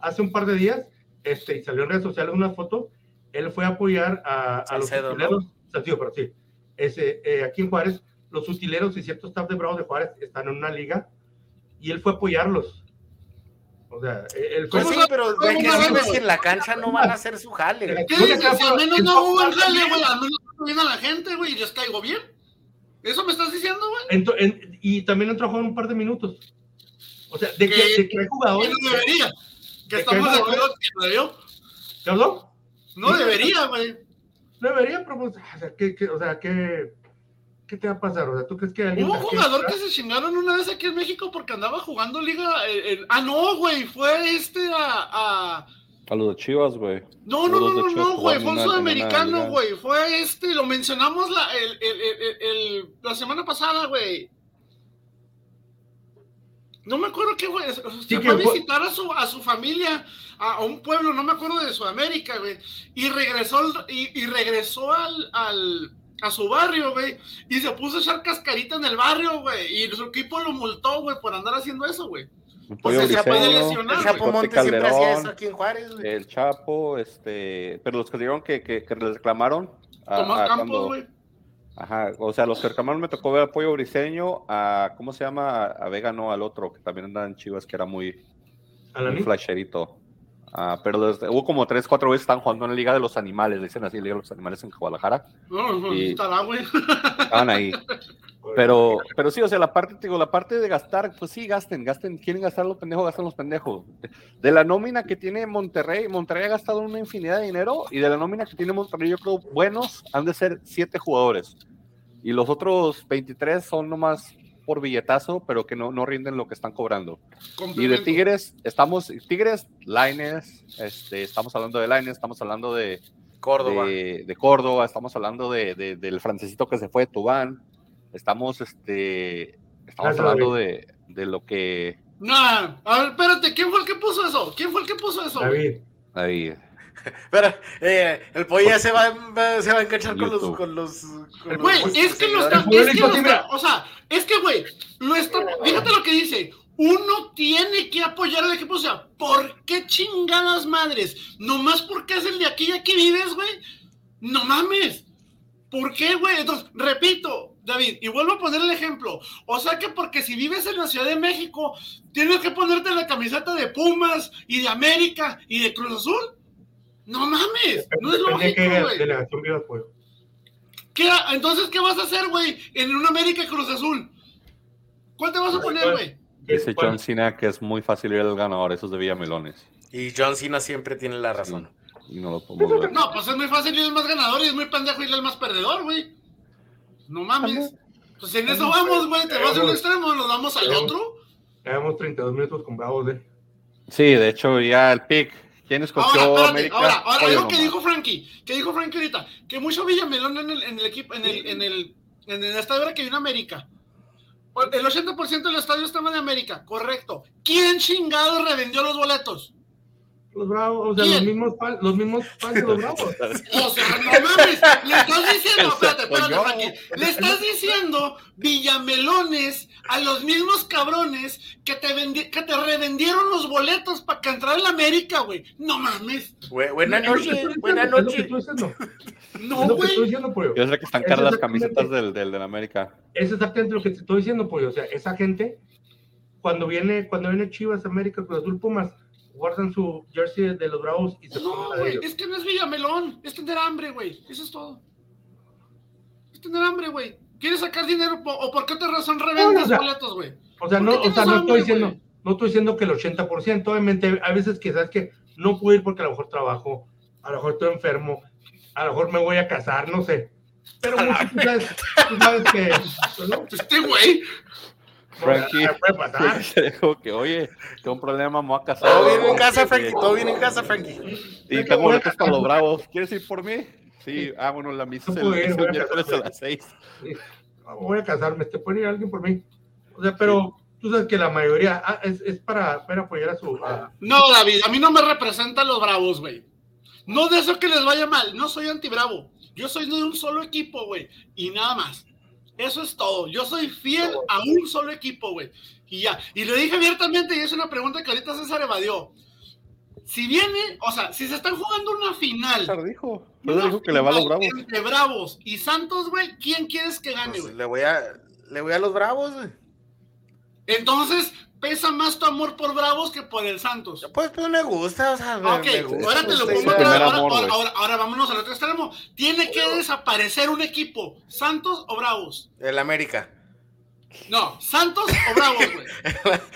Hace un par de días este, y salió en redes sociales una foto, él fue a apoyar a, a los utileros, pero sí, ese, eh, aquí en Juárez, los utileros y ciertos staff de Bravos de Juárez están en una liga y él fue a apoyarlos. O sea, él fue. Pues sí, pero ¿de qué sirve si en la cancha no van a hacer su jale? ¿Qué dices? Si al menos no hubo el jale, güey, al menos no viene a la gente, güey, y les caigo bien. ¿Eso me estás diciendo, güey? y también entró a jugar un par de minutos. O sea, de que, de que hay jugadores. no debería. Que estamos de acuerdo que no debió. ¿Qué habló? No debería, güey. No debería, pero pues, o sea, ¿qué, qué, o sea, ¿qué, ¿qué te va a pasar? O sea, ¿tú crees que alguien... Hubo un jugador que se chingaron una vez aquí en México porque andaba jugando liga... Eh, ah, no, güey, fue este a... a... los de Chivas, güey. No, no, no, no, no, güey, fue un sudamericano, güey. Fue este, lo mencionamos la, el, el, el, la semana pasada, güey. No me acuerdo qué, güey. Se fue a visitar a su, a su familia, a, un pueblo, no me acuerdo de Sudamérica, güey. Y regresó, y, y regresó al, al, a su barrio, güey. Y se puso a echar cascarita en el barrio, güey. Y su equipo lo multó, güey, por andar haciendo eso, güey. Pues el, Chapo, el Chapo Montes siempre hacía eso aquí en Juárez, güey. El Chapo, este. Pero los que dijeron que, que, que les reclamaron. Tomás Campos, güey. Ajá, o sea, los cercanos me tocó ver apoyo briseño a, ¿cómo se llama? A Vega, no, al otro, que también andaba en Chivas, que era muy, muy flasherito. Ah, pero hubo como tres, cuatro veces están jugando en la Liga de los Animales, dicen así, Liga de los Animales en Guadalajara. No, no, y güey. Estaban ahí. Pero, pero sí, o sea, la parte, digo, la parte de gastar, pues sí, gasten, gasten, quieren gastar los pendejos, gastan los pendejos. De la nómina que tiene Monterrey, Monterrey ha gastado una infinidad de dinero y de la nómina que tiene Monterrey, yo creo, buenos, han de ser siete jugadores. Y los otros 23 son nomás por billetazo, pero que no, no rinden lo que están cobrando. Y de Tigres, estamos, Tigres, Laines, este, estamos hablando de Laines, estamos hablando de Córdoba, de, Córdoba estamos hablando de, del francesito que se fue, Tubán, estamos, este, estamos hablando de, de, lo que... No, a ver, espérate, ¿quién fue el que puso eso? ¿Quién fue el que puso eso? David. David. Pero eh, el pollo ya se va, se va a enganchar con los, con los. Güey, es que lo está. Es que lo está, o sea, es que, güey, lo está. Fíjate lo que dice. Uno tiene que apoyar al equipo. O sea, ¿por qué chingadas madres? Nomás porque es el de aquí y aquí vives, güey. No mames. ¿Por qué, güey? Entonces, repito, David, y vuelvo a poner el ejemplo. O sea que porque si vives en la Ciudad de México, tienes que ponerte la camiseta de Pumas y de América y de Cruz Azul. No mames, no es lógico, güey. Delegación ¿Qué, entonces, ¿qué vas a hacer, güey? En un América Cruz Azul. ¿Cuál te vas a poner, güey? Dice John Cena que es muy fácil ir al ganador, esos de Villamelones. Y John Cena siempre tiene la razón. y no lo podemos ver. No, pues es muy fácil ir al más ganador y es muy pendejo ir al más perdedor, güey. No mames. Pues en eso vamos, güey. Te vas a un extremo, nos vamos al otro. Llevamos 32 minutos con Bravos, ¿eh? Sí, de hecho, ya el pick ¿Quién escogió ahora, América? Ahora, ahora algo que dijo Frankie, que dijo Frankie ahorita, que mucho Villamelón en el, en el equipo, en el, en el, en el estadio era que hay una América. El 80% del estadio estaba de América, correcto. ¿Quién chingado revendió los boletos? Los bravos, o sea, los mismos, fans, los mismos fans de los bravos. o sea, no mames, le estás diciendo, espérate, espérate, Frankie, le estás diciendo Villamelones a los mismos cabrones que te, que te revendieron los boletos para que entrara en la América, güey. No mames. buena noche, buena noche. No, güey. Yo sé que están caras las camisetas del, del, del América. Es exactamente lo que te estoy diciendo, pollo. O sea, esa gente, cuando viene, cuando viene Chivas, América, Cruz Azul, Pumas, guardan su jersey de los Bravos y se No, güey, es que no es Villamelón, es tener hambre, güey. Eso es todo. Es tener hambre, güey. ¿Quieres sacar dinero o por qué otra razón revendes boletos, güey? O sea, no, o sea, no estoy diciendo, no estoy diciendo que el 80%, obviamente, hay veces que sabes que no puedo ir porque a lo mejor trabajo, a lo mejor estoy enfermo, a lo mejor me voy a casar, no sé. Pero muchos, tú sabes, tú sabes que. Pues este güey. Frankie, se dijo que, oye, tengo un problema, me voy a casar. Todo bien en casa, Frankie, todo bien en casa, Frankie. Y tengo boletos para los bravos. ¿Quieres ir por mí? Sí, ah, bueno, la misa es el, miércoles a las seis. Voy a casarme, ¿te puede ir alguien por mí? O sea, pero tú sabes que la mayoría ah, es, es para, para, apoyar a su. No, David, a mí no me representan los bravos, güey. No de eso que les vaya mal, no soy anti-bravo. Yo soy de un solo equipo, güey, y nada más. Eso es todo. Yo soy fiel a un solo equipo, güey. Y ya. Y le dije abiertamente, y es una pregunta que ahorita César evadió. Si viene, o sea, si se están jugando una final. dijo. dijo que le va a los Bravos. Entre Bravos y Santos, güey, ¿quién quieres que gane, pues güey? le voy a le voy a los Bravos, güey. Entonces, pesa más tu amor por Bravos que por el Santos. Pues, pues me gusta, o sea, Ok, ahora te lo pongo ahora, ahora, ahora, vámonos al otro extremo. Tiene que desaparecer un equipo, Santos o Bravos. El América. No, Santos o Bravos, güey.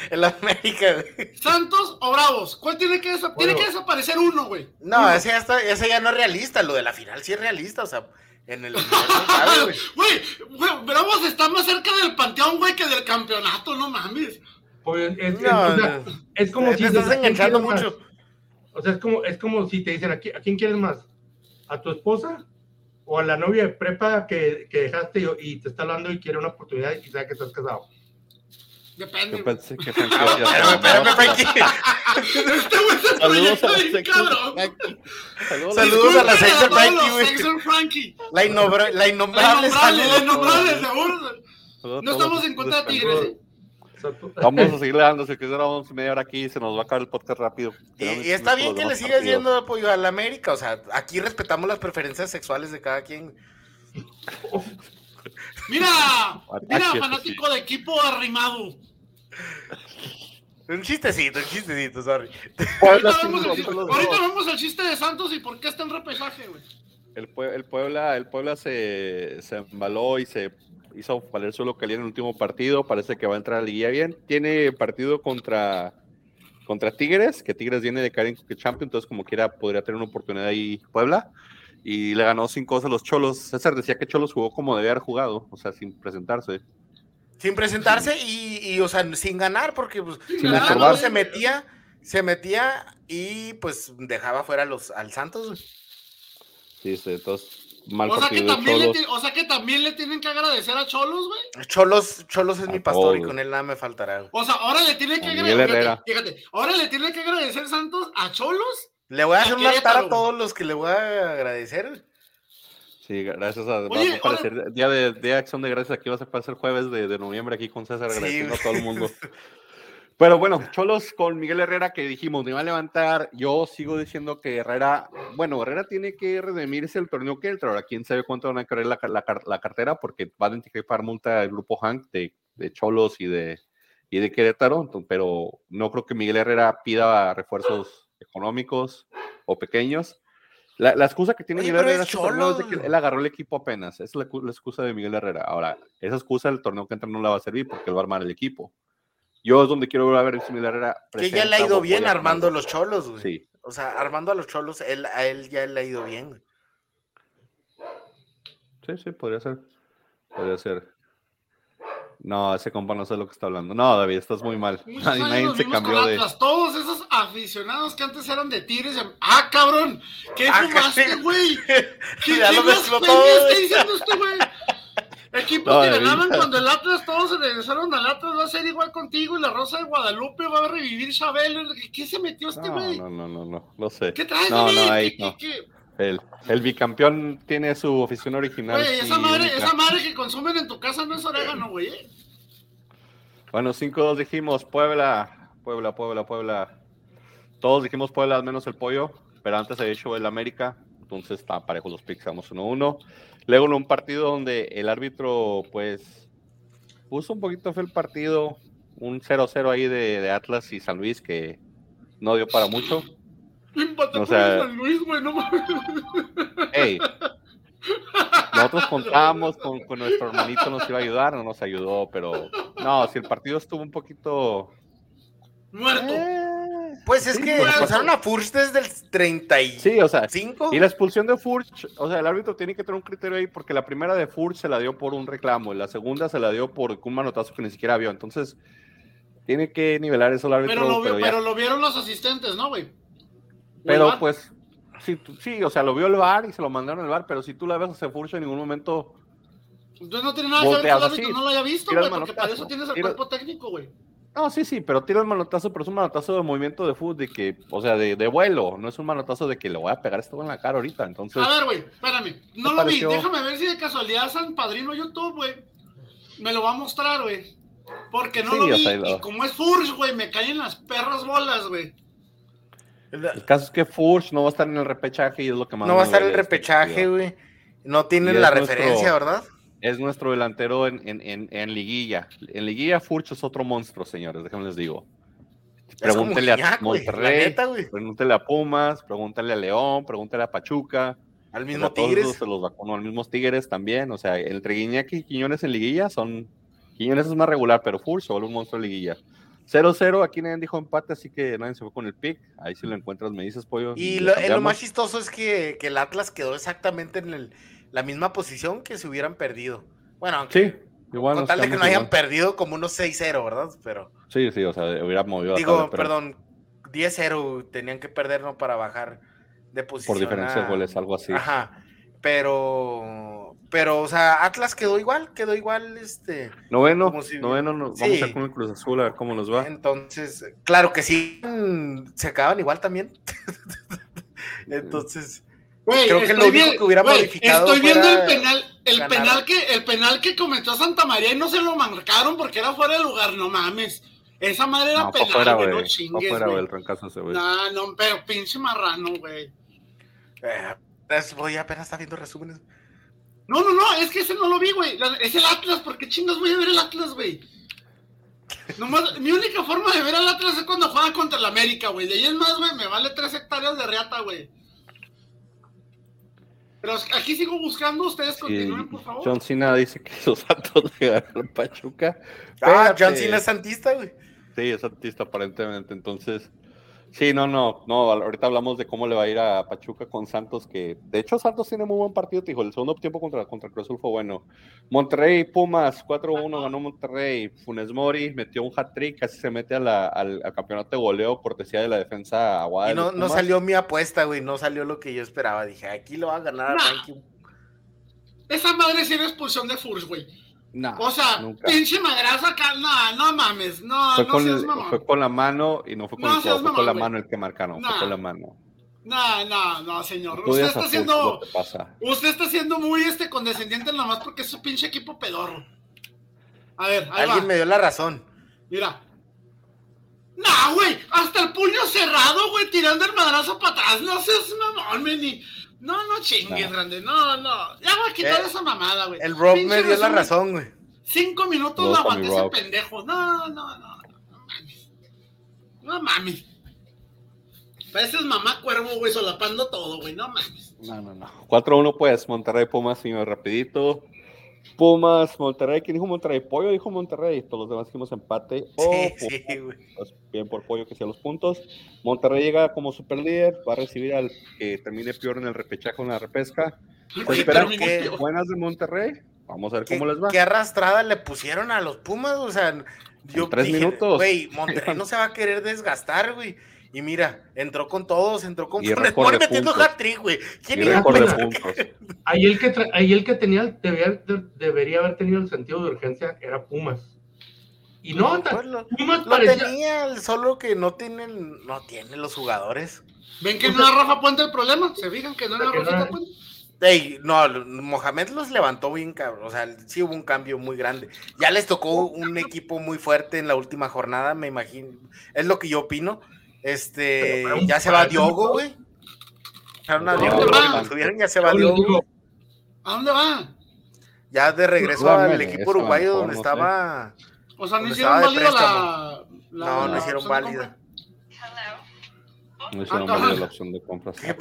el América, güey. Santos o Bravos. ¿Cuál tiene que desaparecer? tiene que desaparecer uno, güey. No, ese ya, está, ese ya no es realista. Lo de la final sí es realista, o sea. En el. Güey, güey, Bravos está más cerca del panteón, güey, que del campeonato, no mames. Pues es, es, como si. Te estás enganchando mucho. O sea, es como, es como si te dicen, ¿a quién quieres más? ¿A tu esposa? ¿O a la novia de prepa que, que dejaste y, te está hablando y quiere una oportunidad y sabe que estás casado? Depende. Yo pensé que Espérame, Frankie. Saludos a la Saludos, Saludos a la Sexer Frankie, La, innombrable. La innombrable, la innombrable, seguro. No estamos en contra de Tigres, Vamos a seguirle dando, si quedamos media hora aquí, se nos va a acabar el podcast rápido. Y, está bien que le sigas yendo apoyo a la América, o sea, aquí respetamos las preferencias sexuales de cada quien. Mira, mira, fanático de equipo arrimado. Un chistecito, un chistecito, sorry. Ahorita vamos, al, chiste de Santos y por qué está en repesaje, güey. El, el, Puebla, el Puebla se, se embaló y se hizo valer su localidad en el último partido. Parece que va a entrar a la liguilla bien. Tiene partido contra, contra Tigres, que Tigres viene de caer en Champions, entonces como quiera podría tener una oportunidad ahí Puebla. Y le ganó cinco a los Cholos. César decía que Cholos jugó como debía haber jugado, o sea, sin presentarse. Sin presentarse y, o sea, sin ganar, porque pues, se metía, se metía y pues dejaba fuera los, al Santos. Sí, sí, o sea, que también le, o sea que también le tienen que agradecer a Cholos, güey. Cholos, Cholos es mi pastor y con él nada me faltará. O sea, ahora le tienen que agradecer. Fíjate, ahora le tiene que agradecer Santos a Cholos. Le voy a hacer un altar a todos los que le voy a agradecer. Sí, gracias a, Oye, aparecer, día de, de acción de gracias aquí va a ser jueves de, de, noviembre aquí con César agradeciendo a todo el mundo. Pero bueno, Cholos con Miguel Herrera que dijimos, me iba a levantar. Yo sigo diciendo que Herrera, bueno, Herrera tiene que redimirse el torneo que entra. Ahora, quién sabe cuánto van a querer la, la, cartera, porque va a identificar multa el grupo Hank de, de, Cholos y de, y de Querétaro. pero no creo que Miguel Herrera pida refuerzos económicos o pequeños. La, excusa que tiene Miguel Herrera es, que él agarró el equipo apenas. Esa es la, excusa de Miguel Herrera. Ahora, esa excusa del torneo que entra no la va a servir porque él va a armar el equipo. Yo es donde quiero ver si Miguel Herrera. Que ya le ha ido bien armando los cholos, güey. Sí. O sea, armando a los cholos, él, a él ya le ha ido bien, güey. Sí, sí, podría ser. Podría ser. No, ese compa no sé lo que está hablando. No, David, estás muy mal. Nadie, se cambió de. Todos esos aficionados que antes eran de Tigres. ¡Ah, cabrón! ¿Qué ah, fumaste, güey? ¿Qué, ¿qué, ¿qué está diciendo este güey? Equipos que ganaban cuando el Atlas, todos se regresaron al Atlas, va a ser igual contigo y la Rosa de Guadalupe va a revivir Chabelo. ¿Qué se metió este güey? No, no, no, no, no sé. ¿Qué traes, no, no, ahí, no. El, el, bicampeón tiene su oficina original. Esa, madre, esa madre que consumen en tu casa no es orégano, güey. ¿eh? Bueno, 5-2 dijimos Puebla, Puebla, Puebla, Puebla. Todos dijimos Puebla, al menos el pollo, pero antes había hecho el América, entonces está parejo los picks, vamos 1-1. Luego en un partido donde el árbitro, pues, puso un poquito fue el partido, un 0-0 ahí de, Atlas y San Luis que no dio para mucho. o sea, San Luis, güey, no Hey, nosotros contábamos con, con, nuestro hermanito nos iba a ayudar, no nos ayudó, pero no, si el partido estuvo un poquito muerto. Eh, pues es que pasaron a Furch desde el 35. Sí, o sea, y la expulsión de Furch, o sea, el árbitro tiene que tener un criterio ahí porque la primera de Furch se la dio por un reclamo y la segunda se la dio por un manotazo que ni siquiera vio. Entonces, tiene que nivelar eso el árbitro. Pero lo, vieron los asistentes, ¿no, güey? Pero pues, sí, sí, o sea, lo vio el VAR y se lo mandaron al VAR, pero si tú la ves a Furch en ningún momento. Entonces no tiene nada que ver que el árbitro no lo haya visto, güey, porque para eso tienes el cuerpo técnico, güey. No, sí, sí, pero tira el manotazo, pero es un manotazo de movimiento de fútbol, de que, o sea, de, de, vuelo, no es un manotazo de que le voy a pegar esto en la cara ahorita, entonces... A ver, güey, espérame, no lo vi, déjame ver si de casualidad San Padrino YouTube, güey, me lo va a mostrar, güey, porque no lo vi, y como es Furge, güey, me caen las perras bolas, güey. El caso es que Furch no va a estar en el repechaje y es lo que más. No va a estar en el repechaje, güey. No tienen la referencia, ¿verdad? Es nuestro delantero en, en, en, Liguilla. En Liguilla, Furch es otro monstruo, señores, déjenme les digo. Pregúntele a Monterrey, pregúntele a Pumas, pregúntele a León, pregúntele a Pachuca. Al mismo Tigres. Se los vacunó, al mismo Tigres también. O sea, entre Guiñac y Quiñones en Liguilla son. Quiñones es más regular, pero Furch solo un monstruo de Liguilla. 0-0, aquí nadie dijo empate, así que nadie se fue con el pick. Ahí si lo encuentras me dices, pollo. Y lo, lo, más chistoso es que, que, el Atlas quedó exactamente en el, la misma posición que se hubieran perdido. Bueno, aunque sí, igual con tal de que no hayan perdido como unos 6-0, ¿verdad? Pero. Sí, sí, o sea, hubiera movido. Digo, perdón, 10-0 tenían que perder, ¿no? Para bajar de posición. Por diferencia de goles, algo así. Ajá. Pero, pero, o sea, Atlas quedó igual, quedó igual, este. Noveno, noveno, no, vamos a con el Cruz Azul a ver cómo nos va. Entonces, claro que sí, se acaban igual también. Entonces, creo que lo único que hubiera modificado. Estoy viendo el penal, el penal que, el penal que cometió Santa María y no se lo marcaron porque era fuera de lugar, no mames. Esa madre era penal, fuera, güey, no chingues, fuera, güey. No, no, pero pinche marrano, güey. Eh, voy apenas está viendo resúmenes. No, no, no, es que ese no lo vi, güey. Es el Atlas, ¿por qué chingas voy a ver el Atlas, güey? mi única forma de ver al Atlas es cuando juegan contra el América, güey. De ahí es más, güey, me vale tres hectáreas de reata, güey. Pero aquí sigo buscando, ustedes continúen, por favor. John Cena dice que los Santos le ganaron Pachuca. Ah, John Cena es santista, güey. Sí, es santista aparentemente, entonces Sí, no, no, no, ahorita hablamos de cómo le va a ir a Pachuca con Santos, que de hecho Santos tiene muy buen partido, te dijo, el segundo tiempo contra, contra Cruz Azul fue bueno. Monterrey, Pumas, 4-1 ganó Monterrey, Funes Mori metió un hat-trick, casi se mete a la, al, campeonato de goleo, cortesía de la defensa aguada. Y no, no salió mi apuesta, güey, no salió lo que yo esperaba, dije, aquí lo va a ganar Esa madre sí era expulsión de Furs, güey. No, o sea, pinche madrazo acá, no, no mames, no, fue no con, seas mamón. Fue con la mano y no fue con el codo, fue con la mano el que marcaron, fue con la mano. No, no, no, señor. Usted está haciendo, usted está siendo muy este condescendiente nomás porque es su pinche equipo pedorro. A ver, ahí Alguien me dio la razón. Mira. No, güey, hasta el puño cerrado, güey, tirando el madrazo para atrás. No seas mamón, meni. No, no chingues, grande. No, no. Ya voy a quitar eh, esa mamada, güey. El Rob me dio la razón, güey. Cinco minutos no, aguanté ese pendejo. No, no, no. No mames. No mames. Pareces mamá cuervo, güey, solapando todo, güey. No mames. No, no, no. 4-1, pues. Monterrey Pumas, señor, rapidito. Pumas, Monterrey, ¿quién dijo Monterrey? Pollo dijo Monterrey, todos los demás dijimos empate. Oh, sí, pues, bien por Pollo que sea los puntos. Monterrey llega como super líder, va a recibir al que termine peor en el repechaje con la repesca. Se esperan que buenas de Monterrey. Vamos a ver cómo les va. ¿Qué arrastrada le pusieron a los Pumas? O sea, yo tres minutos. Güey, Monterrey no se va a querer desgastar, güey. Y mira, entró con todos, entró con Funes Mori metiendo hat-trick, güey. ¿Quién iba a pensar Ahí el que, ahí el que tenía, debería, debería haber tenido el sentido de urgencia era Pumas. Y no, no pues lo, Pumas lo tenía, solo que no tienen, no tienen los jugadores. ¿Ven que no era Rafa Puente el problema? ¿Se fijan que no era Rafa Puente? Ey, no, Mohamed los levantó bien, cabrón. O sea, sí hubo un cambio muy grande. Ya les tocó un equipo muy fuerte en la última jornada, me imagino. Es lo que yo opino. Este, ya se va Diogo, güey. ya se va Diogo. ¿A dónde va? Ya de regreso al equipo uruguayo donde estaba. O sea, no hicieron válida la, No, no hicieron válida. No hicieron válida la opción de compra. ¿Qué,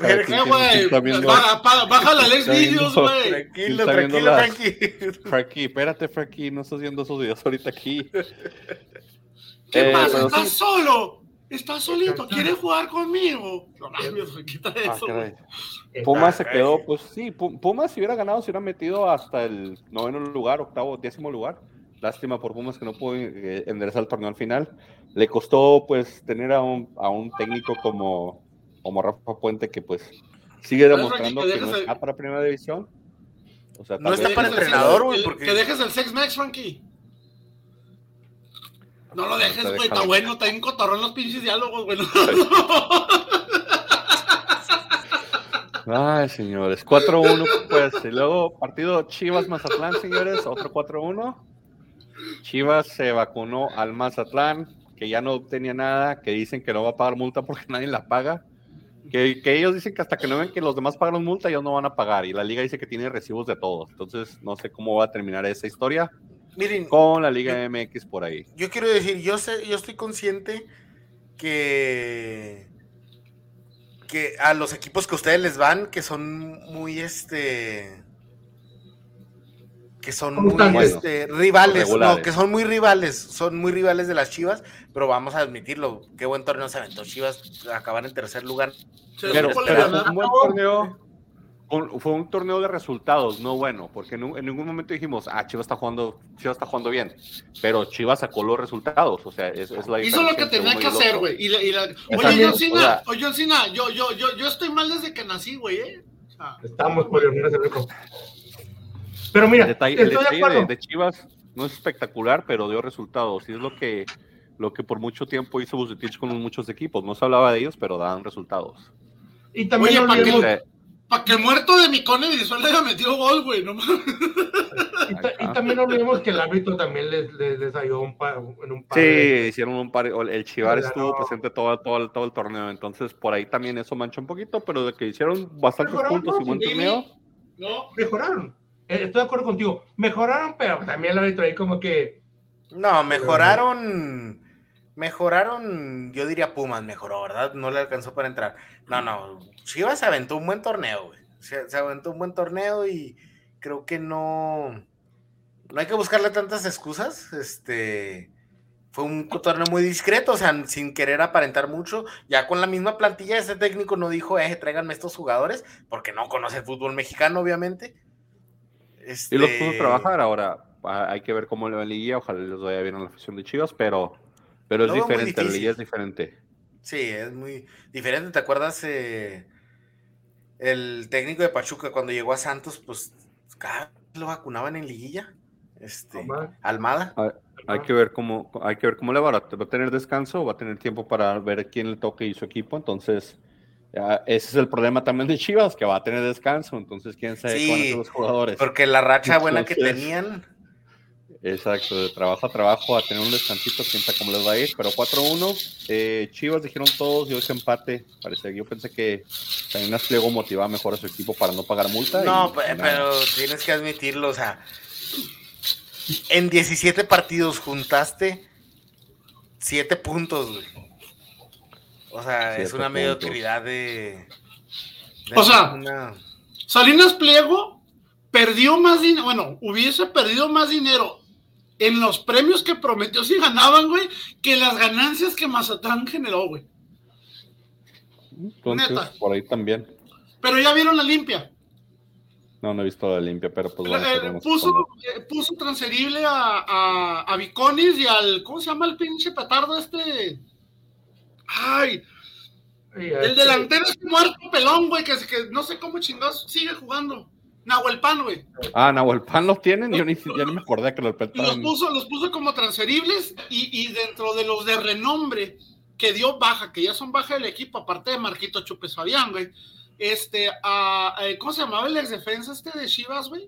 güey? Baja la Lex Videos, güey. Tranquilo, tranquilo, tranquilo. Frankie, espérate, Frankie, no estás viendo esos videos ahorita aquí. ¿Qué eh, pasa? ¿Estás solo? Está solito, quiere jugar conmigo. No quita ah. Pumas se quedó, pues sí, Pumas si hubiera ganado, se hubiera metido hasta el noveno lugar, octavo, décimo lugar. Lástima por Pumas que no pudo eh, enderezar el torneo al final. Le costó pues tener a un, a un técnico como, como Rafa Puente que pues sigue demostrando que, no está para primera división. O sea, no está para entrenador, güey. Porque... Que dejes el Sex Max, Frankie. No lo dejes, güey, está bueno, está en cotorrón los pinches diálogos, güey. Ay, señores, 4-1, pues, y luego partido Chivas-Mazatlán, señores, otro 4-1. Chivas se vacunó al Mazatlán, que ya no tenía nada, que dicen que no va a pagar multa porque nadie la paga. Que, ellos dicen que hasta que no ven que los demás pagan multa, ellos no van a pagar. Y la liga dice que tiene recibos de todos. Entonces, no sé cómo va a terminar esa historia. Miren, con la Liga MX por ahí. Yo quiero decir, yo sé, yo estoy consciente que que a los equipos que ustedes les van, que son muy este que son muy este, rivales, no, que son muy rivales, son muy rivales de las Chivas, pero vamos a admitirlo, qué buen torneo se aventó Chivas, acabar en tercer lugar. Pero, un buen torneo, fue un torneo de resultados, no bueno, porque en, ningún momento dijimos, ah, Chivas está jugando, Chivas está jugando bien, pero Chivas sacó los resultados, o sea, es, es la Hizo lo que tenía que hacer, güey. Oye, John Cena, John Cena, yo, yo, yo, yo estoy mal desde que nací, güey, ¿eh? Estamos por el Pero mira, el detalle, de, Chivas no es espectacular, pero dio resultados, y es lo que, lo que por mucho tiempo hizo Bucetich con muchos equipos. No se hablaba de ellos, pero daban resultados. Y también Oye, para que el muerto de mi cone le haya metido gol, güey, no y, y, también olvidemos que el árbitro también les, les, ayudó un par, en un par. Sí, hicieron un par. El Chivar estuvo presente todo, todo, todo el torneo, entonces por ahí también eso mancha un poquito, pero de que hicieron bastantes puntos y buen torneo. No, mejoraron. Eh, estoy de acuerdo contigo. Mejoraron, pero también el árbitro ahí como que. No, mejoraron mejoraron, yo diría Pumas mejoró, ¿verdad? No le alcanzó para entrar. No, no, Chivas se aventó un buen torneo, güey. Se, aventó un buen torneo y creo que no, no hay que buscarle tantas excusas. Este fue un torneo muy discreto, o sea, sin querer aparentar mucho. Ya con la misma plantilla, ese técnico no dijo, eh, tráiganme estos jugadores, porque no conoce el fútbol mexicano, obviamente. Y los pudo este trabajar ahora. Hay que ver cómo le va la Ojalá les vaya bien a la afición de Chivas, pero pero es diferente, la liga es diferente. Sí, es muy diferente. ¿Te acuerdas eh, el técnico de Pachuca cuando llegó a Santos? Pues cada lo vacunaban en liguilla. Este, Almada. Ah, hay, que ver cómo, hay que ver cómo le va. ¿Va a tener descanso? ¿Va a tener tiempo para ver quién le toque y su equipo? Entonces, ese es el problema también de Chivas, que va a tener descanso. Entonces, quién sabe cuáles son los jugadores. Porque la racha buena que tenían Exacto, de trabajo a trabajo, a tener un descansito, quién sabe cómo les va a ir, pero 4-1, eh, Chivas dijeron todos, yo ese empate, parece, yo pensé que también Pliego motivaba mejor a su equipo para no pagar multa. No, pero, tienes que admitirlo, o sea, en 17 partidos juntaste 7 puntos, güey. O sea, es una mediocridad de, O sea, Salinas Pliego perdió más dinero, bueno, hubiese perdido más dinero en los premios que prometió si ganaban, güey, que las ganancias que Mazatlán generó, güey. Neta. por ahí también. Pero ya vieron la limpia. No, no he visto la limpia, pero pues eh, puso, eh, puso, transferible a, a, a, Viconis y al. ¿Cómo se llama el pinche petardo este? Ay. el delantero es muerto pelón, güey, que, que no sé cómo chingados sigue jugando. Nahuelpan, güey. Ah, Nahuelpan los tienen, yo ni, ya ni me acordé que los Los puso, los puso como transferibles y, y, dentro de los de renombre que dio baja, que ya son baja del equipo, aparte de Marquito Chupes Fabián, güey. Este, a, ¿cómo se llamaba el ex defensa este de Chivas, güey?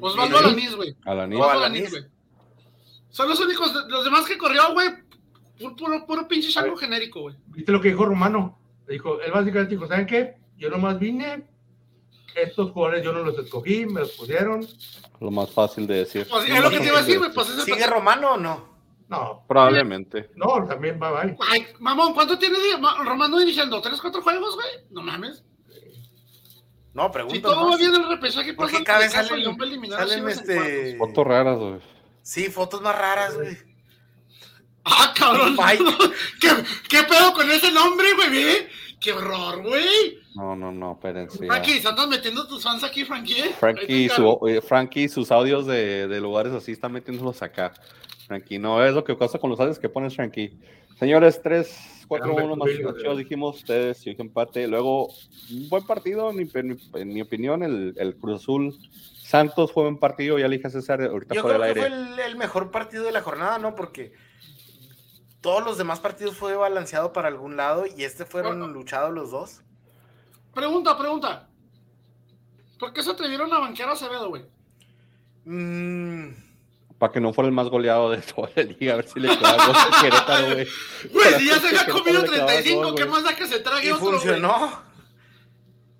Osvaldo Alanis, güey. Alanis. güey. Son los únicos, los demás que corrió, güey, puro, puro, pinche chango genérico, güey. ¿Viste lo que dijo Romano? Dijo, él básicamente dijo, ¿saben qué? Yo nomás vine estos jugadores yo no los escogí, me los pusieron. Lo más fácil de decir. Pues, es lo que te iba a decir, güey. Pues ¿Sigue Romano o no? No. Probablemente. No, también va, va. Ay, mamón, ¿cuánto tiene Romano dirigiendo? ¿Tres, cuatro juegos, güey? No mames. No, pregunto. Si todo va bien el repechaje, ¿por qué cada vez salen, salen este... Fotos raras, güey. Sí, fotos más raras, güey. Ah, cabrón. ¿Qué, ¿Qué pedo con ese nombre, güey? ¡Qué horror, güey! No, no, no, espérense. Frankie, ¿estás metiendo tus fans aquí, Frankie? Frankie, su, Frankie sus audios de, de, lugares así están metiéndolos acá. Frankie, no es lo que pasa con los audios que pones, Frankie. Señores, 3, 4, 1 más chicos, dijimos ustedes, y empate. Luego, un buen partido, en mi, opinión, el, el, Cruz Azul. Santos fue un partido, ya le dije a César, ahorita Yo creo que fue el, el mejor partido de la jornada, ¿no? Porque todos los demás partidos fue balanceado para algún lado y este fueron luchados los dos. Pregunta, pregunta. ¿Por qué se atrevieron a banquear a Acevedo, güey? Mm, Para que no fuera el más goleado de toda la liga, a ver si le queda algo a Querétaro, güey. Güey, si ya se ha comido 35, ¿qué más da que se trague y otro? funcionó.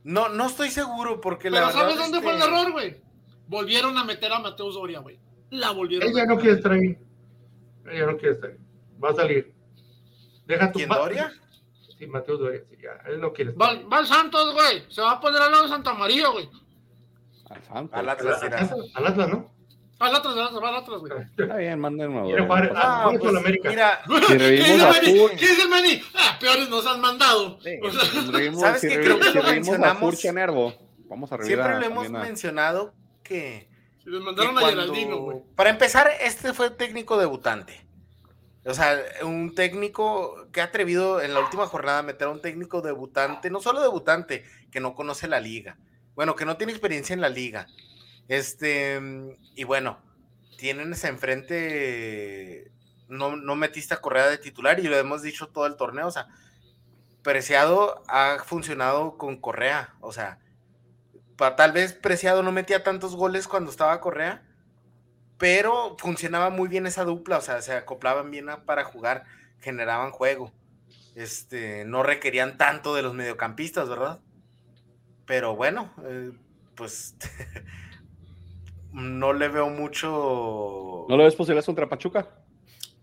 No, no estoy seguro porque Pero ¿sabes dónde fue el error, güey? Volvieron a meter a Mateo Doria, güey. La volvieron. Ella no quiere estar ahí. Ella no quiere estar ahí. Va a salir. Deja tu ¿Quién Doria? Sí, Mateo Doria. Sí, ya. Él no quiere. Va, va Santos, güey. Se va a poner al lado de Santa María, güey. Al Santos. Al Atlas, al Atlas, ¿no? Al Atlas, al Atlas, al Atlas, güey. Está bien, mándenme. Quiere jugar ah, pues, América. Mira, si revivimos a Fur... ¿Qué dice el Mani? Ah, peores nos han mandado. Sí, o sea, ¿Sabes qué? Creo que lo mencionamos. Nervo, vamos a Siempre lo hemos mencionado que... les mandaron a Geraldino, güey. Para empezar, este fue técnico debutante. O sea, un técnico que ha atrevido en la última jornada a meter a un técnico debutante, no solo debutante, que no conoce la liga. Bueno, que no tiene experiencia en la liga este, y bueno, tienen ese enfrente, no, no metiste a Correa de titular y lo hemos dicho todo el torneo, o sea, Preciado ha funcionado con Correa, o sea, tal vez Preciado no metía tantos goles cuando estaba Correa, pero funcionaba muy bien esa dupla, o sea, se acoplaban bien para jugar, generaban juego. Este, no requerían tanto de los mediocampistas, ¿verdad? Pero bueno, eh, pues no le veo mucho. ¿No le ves posibilidades contra Pachuca?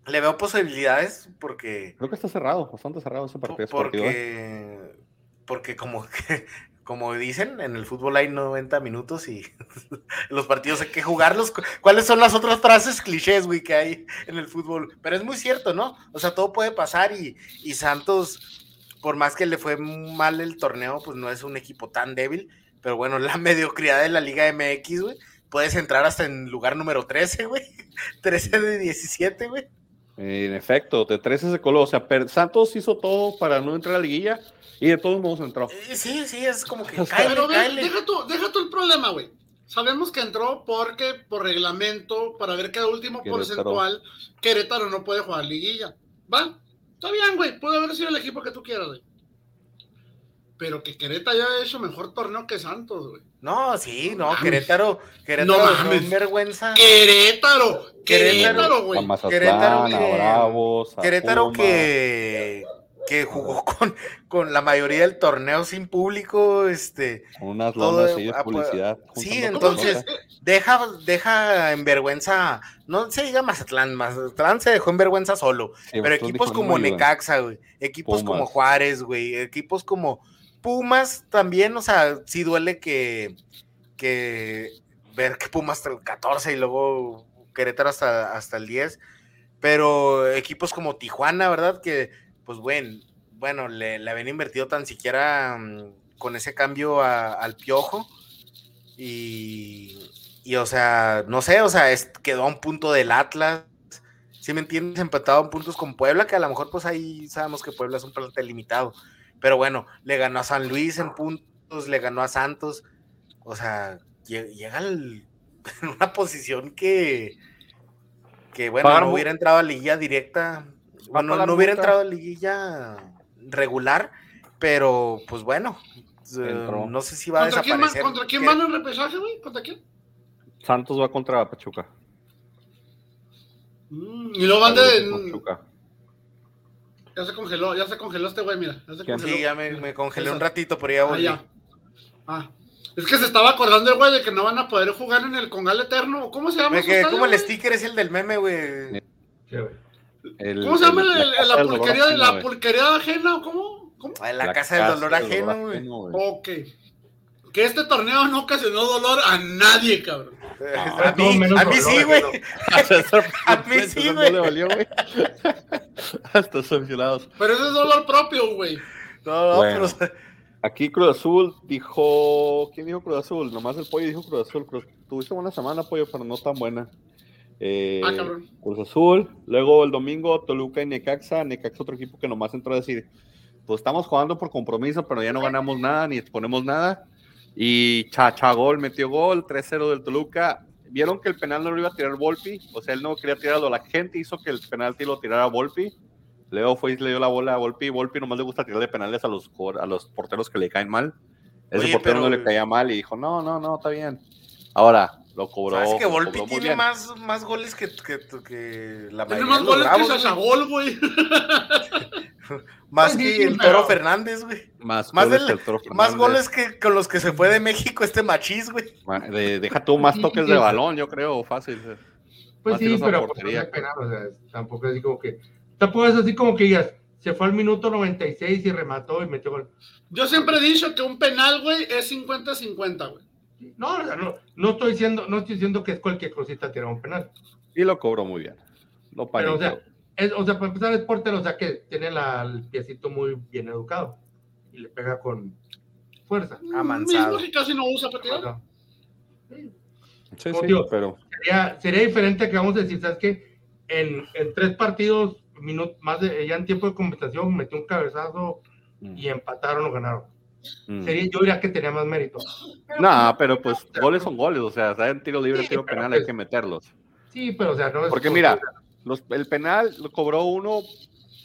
Le veo posibilidades porque. Creo que está cerrado, bastante cerrado ese partido. Porque, porque como, como dicen, en el fútbol hay 90 minutos y los partidos hay que jugarlos. ¿Cuáles son las otras frases clichés, güey, que hay en el fútbol? Pero es muy cierto, ¿no? O sea, todo puede pasar y, y Santos, por más que le fue mal el torneo, pues no es un equipo tan débil. Pero bueno, la mediocridad de la Liga MX, güey puedes entrar hasta en lugar número 13, güey. 13 de 17, güey. En efecto, de 13 se coló. O sea, Santos hizo todo para no entrar a la liguilla y de todos modos entró. Eh, sí, sí, es como que. Pero deja, tú, deja tú el problema, güey. Sabemos que entró porque por reglamento, para ver cada último porcentual, Querétaro no puede jugar liguilla. ¿Va? Está bien, güey. Puede haber sido el equipo que tú quieras, güey pero que Querétaro haya hecho mejor torneo que Santos, güey. No, sí, no, Querétaro, Querétaro no mames. vergüenza. Querétaro, Querétaro, güey. Querétaro, que, Querétaro que, que jugó con, con la mayoría del torneo sin público, este. Unas lonas de publicidad. Sí, entonces deja, deja en vergüenza, no se diga Mazatlán, Mazatlán se dejó en vergüenza solo, pero equipos como Necaxa, güey, equipos como Juárez, güey, equipos como Pumas también, o sea, sí duele que, que ver que Pumas hasta el 14 y luego Querétaro hasta, hasta el 10, pero equipos como Tijuana, ¿verdad? Que, pues bueno, bueno, le, le habían invertido tan siquiera mm, con ese cambio al piojo y, y, o sea, no sé, o sea, quedó a un punto del Atlas. Si me entiendes, empatado en puntos con Puebla, que a lo mejor pues ahí sabemos que Puebla es un plantel limitado. Pero bueno, le ganó a San Luis en puntos, le ganó a Santos. O sea, llega en una posición que, que bueno, no hubiera entrado a liguilla directa. Bueno, no hubiera entrado a liguilla regular, pero pues bueno, eh, no sé si va a desaparecer. ¿Contra quién van en repesaje, güey? ¿Contra quién? Santos va contra Pachuca. Mm, y luego van de. Pachuca. Ya se congeló, ya se congeló este güey, mira. Ya Sí, ya me, congelé un ratito, pero ya volví. Ah, ah, es que se estaba acordando el güey de que no van a poder jugar en el Congal Eterno. ¿Cómo se llama? Que, como el sticker es el del meme, güey. ¿Cómo se llama la, pulquería, de la pulquería ajena? ¿Cómo? ¿Cómo? La, casa, del dolor ajeno, güey. Ok. Que este torneo no ocasionó dolor a nadie, cabrón. a, mí, a mí sí, güey. a mí sí, güey. Hasta sancionados. Pero ese es dolor propio, güey. No, no, pero... Aquí Cruz Azul dijo. ¿Quién dijo Cruz Azul? Nomás el pollo dijo Cruz Azul. Tuviste buena semana, pollo, pero no tan buena. Eh, ah. Cruz Azul. Luego el domingo Toluca y Necaxa. Necaxa, otro equipo que nomás entró a decir: Pues estamos jugando por compromiso, pero ya no ganamos nada ni exponemos nada. Y Chachagol metió gol, 3-0 del Toluca. Vieron que el penal no lo iba a tirar Volpi, o sea, él no quería tirarlo. La gente hizo que el penalti lo tirara Volpi. Leo fue y le dio la bola a Volpi. Volpi nomás le gusta tirarle penales a los, a los porteros que le caen mal. Ese portero no le caía mal y dijo, no, no, no, está bien. Ahora, lo cobró. Es que Volpi tiene más, más goles que, que, que la mayoría. Tiene más goles que Sachagol, güey. más que el Toro Fernández, güey. Más, más, goles, que el Toro Fernández. más goles que con los que se fue de México este machís, güey. deja tú más toques de balón, yo creo, fácil. Pues sí, pero pues, no penal, o sea, tampoco es así como que. Tampoco es así como que digas, se fue al minuto 96 y remató y metió gol. Yo siempre he dicho que un penal, güey, es 50-50, güey. No, no, no estoy diciendo, no estoy diciendo que es cualquier cosita tirar un penal. Y lo cobró muy bien. Lo Pero, o sea, o sea, para empezar es portero, o sea que tiene la, el piecito muy bien educado y le pega con fuerza. Amansado. Mismo casi no usa para tirar. Sí, sí, pero... Sería, sería, diferente que vamos a decir, ¿sabes qué? En, en tres partidos, minutos, más de, ya en tiempo de compensación, metió un cabezazo mm. y empataron o ganaron. Mm. Sería, yo diría que tenía más mérito. No, pero pues goles son goles, o sea, en tiro libre, tiro penal hay pues que meterlos. Sí, pero o sea, no es Porque mira, los, el penal lo cobró uno,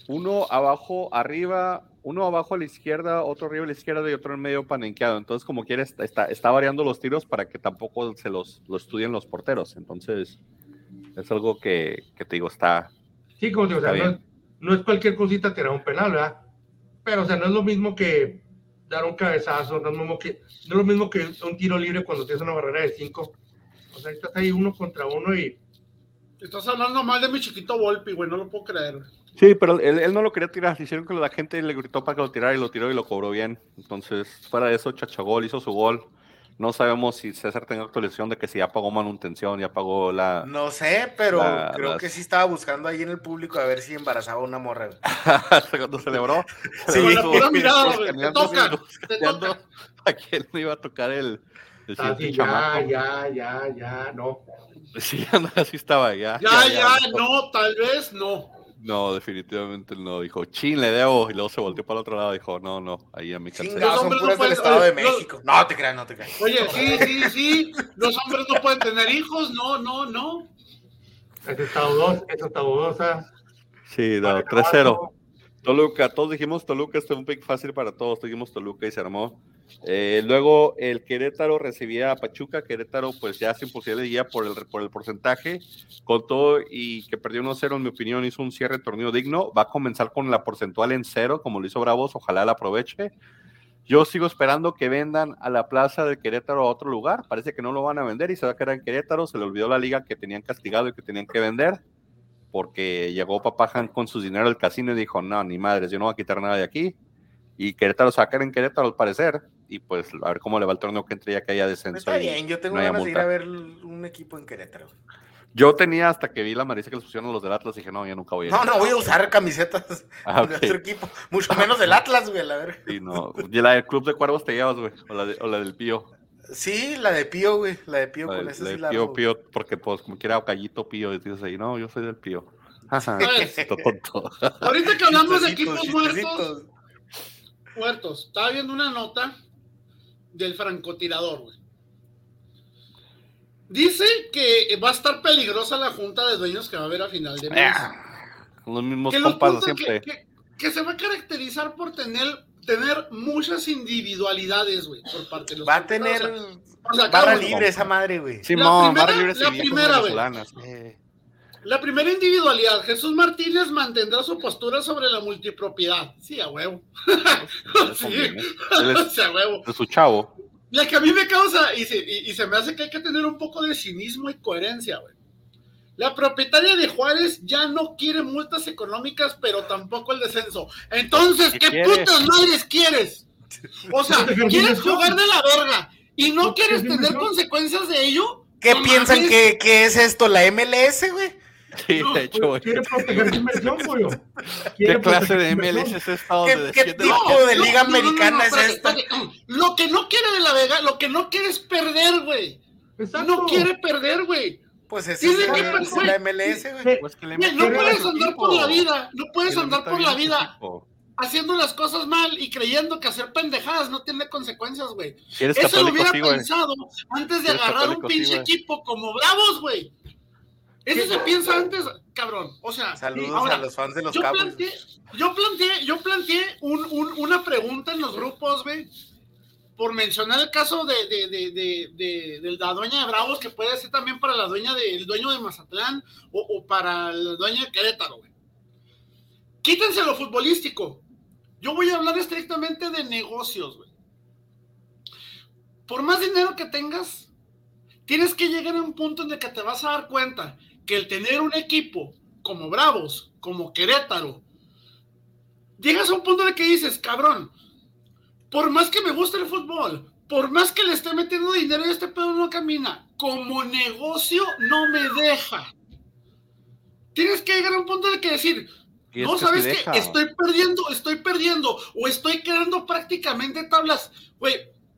uno abajo, arriba, uno abajo a la izquierda, otro arriba a la izquierda y otro en medio panenqueado. Entonces, como quiere, está, está variando los tiros para que tampoco se los lo estudien los porteros. Entonces, es algo que, que te digo, está. Sí, como digo, o sea, no es, no es, cualquier cosita tirar un penal, ¿verdad? Pero, o sea, no es lo mismo que dar un cabezazo, no es, lo mismo que, no es lo mismo que un tiro libre cuando tienes una barrera de cinco. O sea, estás ahí uno contra uno y. Estás hablando mal de mi chiquito Volpi, güey, no lo puedo creer. Sí, pero él, no lo quería tirar. Hicieron que la gente le gritó para que lo tirara y lo tiró y lo cobró bien. Entonces, fuera de eso, Chachagol hizo su gol. No sabemos si César tenga actualización de que si ya pagó manutención, ya pagó la. No sé, pero creo que sí estaba buscando ahí en el público a ver si embarazaba una morra. Cuando celebró. Sí, la toca, ¿A quién le iba a tocar el.? ah, sí, ya, ya, ya, ya, no. Sí, así estaba, ya. Ya, ya, no, tal vez no. No, definitivamente no. Dijo, chin, le debo. Y luego se volteó para el otro lado. Dijo, no, no, ahí a mi casa. Los hombres no pueden, Estado de México. No te creas, no te creas. Oye, sí, sí, sí. Los hombres no pueden tener hijos. No, no, no. Ese estado dos, esa está dudosa. Sí, no, 3-0. Toluca, todos dijimos Toluca, este es un pick fácil para todos. Dijimos Toluca y se armó. Eh, luego el Querétaro recibía a Pachuca, Querétaro pues ya sin posibilidad de guía por el, por el porcentaje, con todo y que perdió 1-0 en mi opinión, hizo un cierre torneo digno, va a comenzar con la porcentual en cero, como lo hizo Bravos, ojalá la aproveche. Yo sigo esperando que vendan a la plaza de Querétaro a otro lugar, parece que no lo van a vender y se va a quedar en Querétaro, se le olvidó la liga que tenían castigado y que tenían que vender, porque llegó Papajan con su dinero al casino y dijo, no, ni madres, yo no voy a quitar nada de aquí, y Querétaro sacar en Querétaro al parecer, y pues a ver cómo le va el torneo que entre ya que haya descenso. Está bien, yo tengo ganas de ir a ver un equipo en Querétaro. Yo tenía hasta que vi la Marisa que les pusieron a los del Atlas y dije, no, yo nunca voy a ir. No, no voy a usar camisetas ah, de otro equipo, mucho menos del Atlas, güey, a ver. Sí, no. ¿Y la del Club de Cuervos te llevas, güey? ¿O la, o la del Pío? Sí, la de Pío, güey, la de Pío con ese la Pío, Pío, porque pues como quiera Callito Pío, dices ahí, no, yo soy del Pío. Ajá, tonto. Ahorita que hablamos de equipos muertos, muertos, estaba viendo una nota del francotirador, güey. Dice que va a estar peligrosa la junta de dueños que va a haber a final de mes. Ah, los mismos compas siempre. Que, se va a caracterizar por tener, tener muchas individualidades, güey, por parte de los Va a tener barra libre esa madre, güey. Sí, la primera, libre la primera, güey. La primera individualidad, Jesús Martínez mantendrá su postura sobre la multipropiedad. Sí, a huevo. sí, a huevo. De su chavo. La que a mí me causa, y se, me hace que hay que tener un poco de cinismo y coherencia, güey. La propietaria de Juárez ya no quiere multas económicas, pero tampoco el descenso. Entonces, ¿qué, putas madres quieres? O sea, ¿quieres jugar de la verga y no quieres tener consecuencias de ello? ¿Qué piensan que, que, es esto, la MLS, güey? Sí, de hecho, güey. Quiere proteger su inversión, pollo. ¿Qué clase de MLS es esta? ¿Qué, ¿Qué tipo de liga americana es esta? Lo que no quiere de la Vega, lo que no quiere es perder, güey. No quiere perder, güey. Pues es, es la MLS, güey. Pues no puedes andar por la vida, no puedes andar por la vida haciendo las cosas mal y creyendo que hacer pendejadas no tiene consecuencias, güey. Eso lo hubiera pensado antes de agarrar un pinche equipo como Bravos, güey. Eso se piensa antes, cabrón. O sea, saludos a los fans de los yo Planteé, yo planteé, yo planteé un, un, una pregunta en los grupos, güey. Por mencionar el caso de, la dueña de Bravos, que puede ser también para la dueña del dueño de Mazatlán o, para la dueña de Querétaro, güey. Quítense lo futbolístico. Yo voy a hablar estrictamente de negocios, güey. Por más dinero que tengas, tienes que llegar a un punto en el que te vas a dar cuenta que el tener un equipo como Bravos, como Querétaro, llegas a un punto en el que dices, cabrón, por más que me guste el fútbol, por más que le esté metiendo dinero y este pedo no camina, como negocio no me deja. Tienes que llegar a un punto en el que decir, no, ¿sabes qué? Estoy perdiendo, estoy perdiendo, o estoy quedando prácticamente tablas. Güey,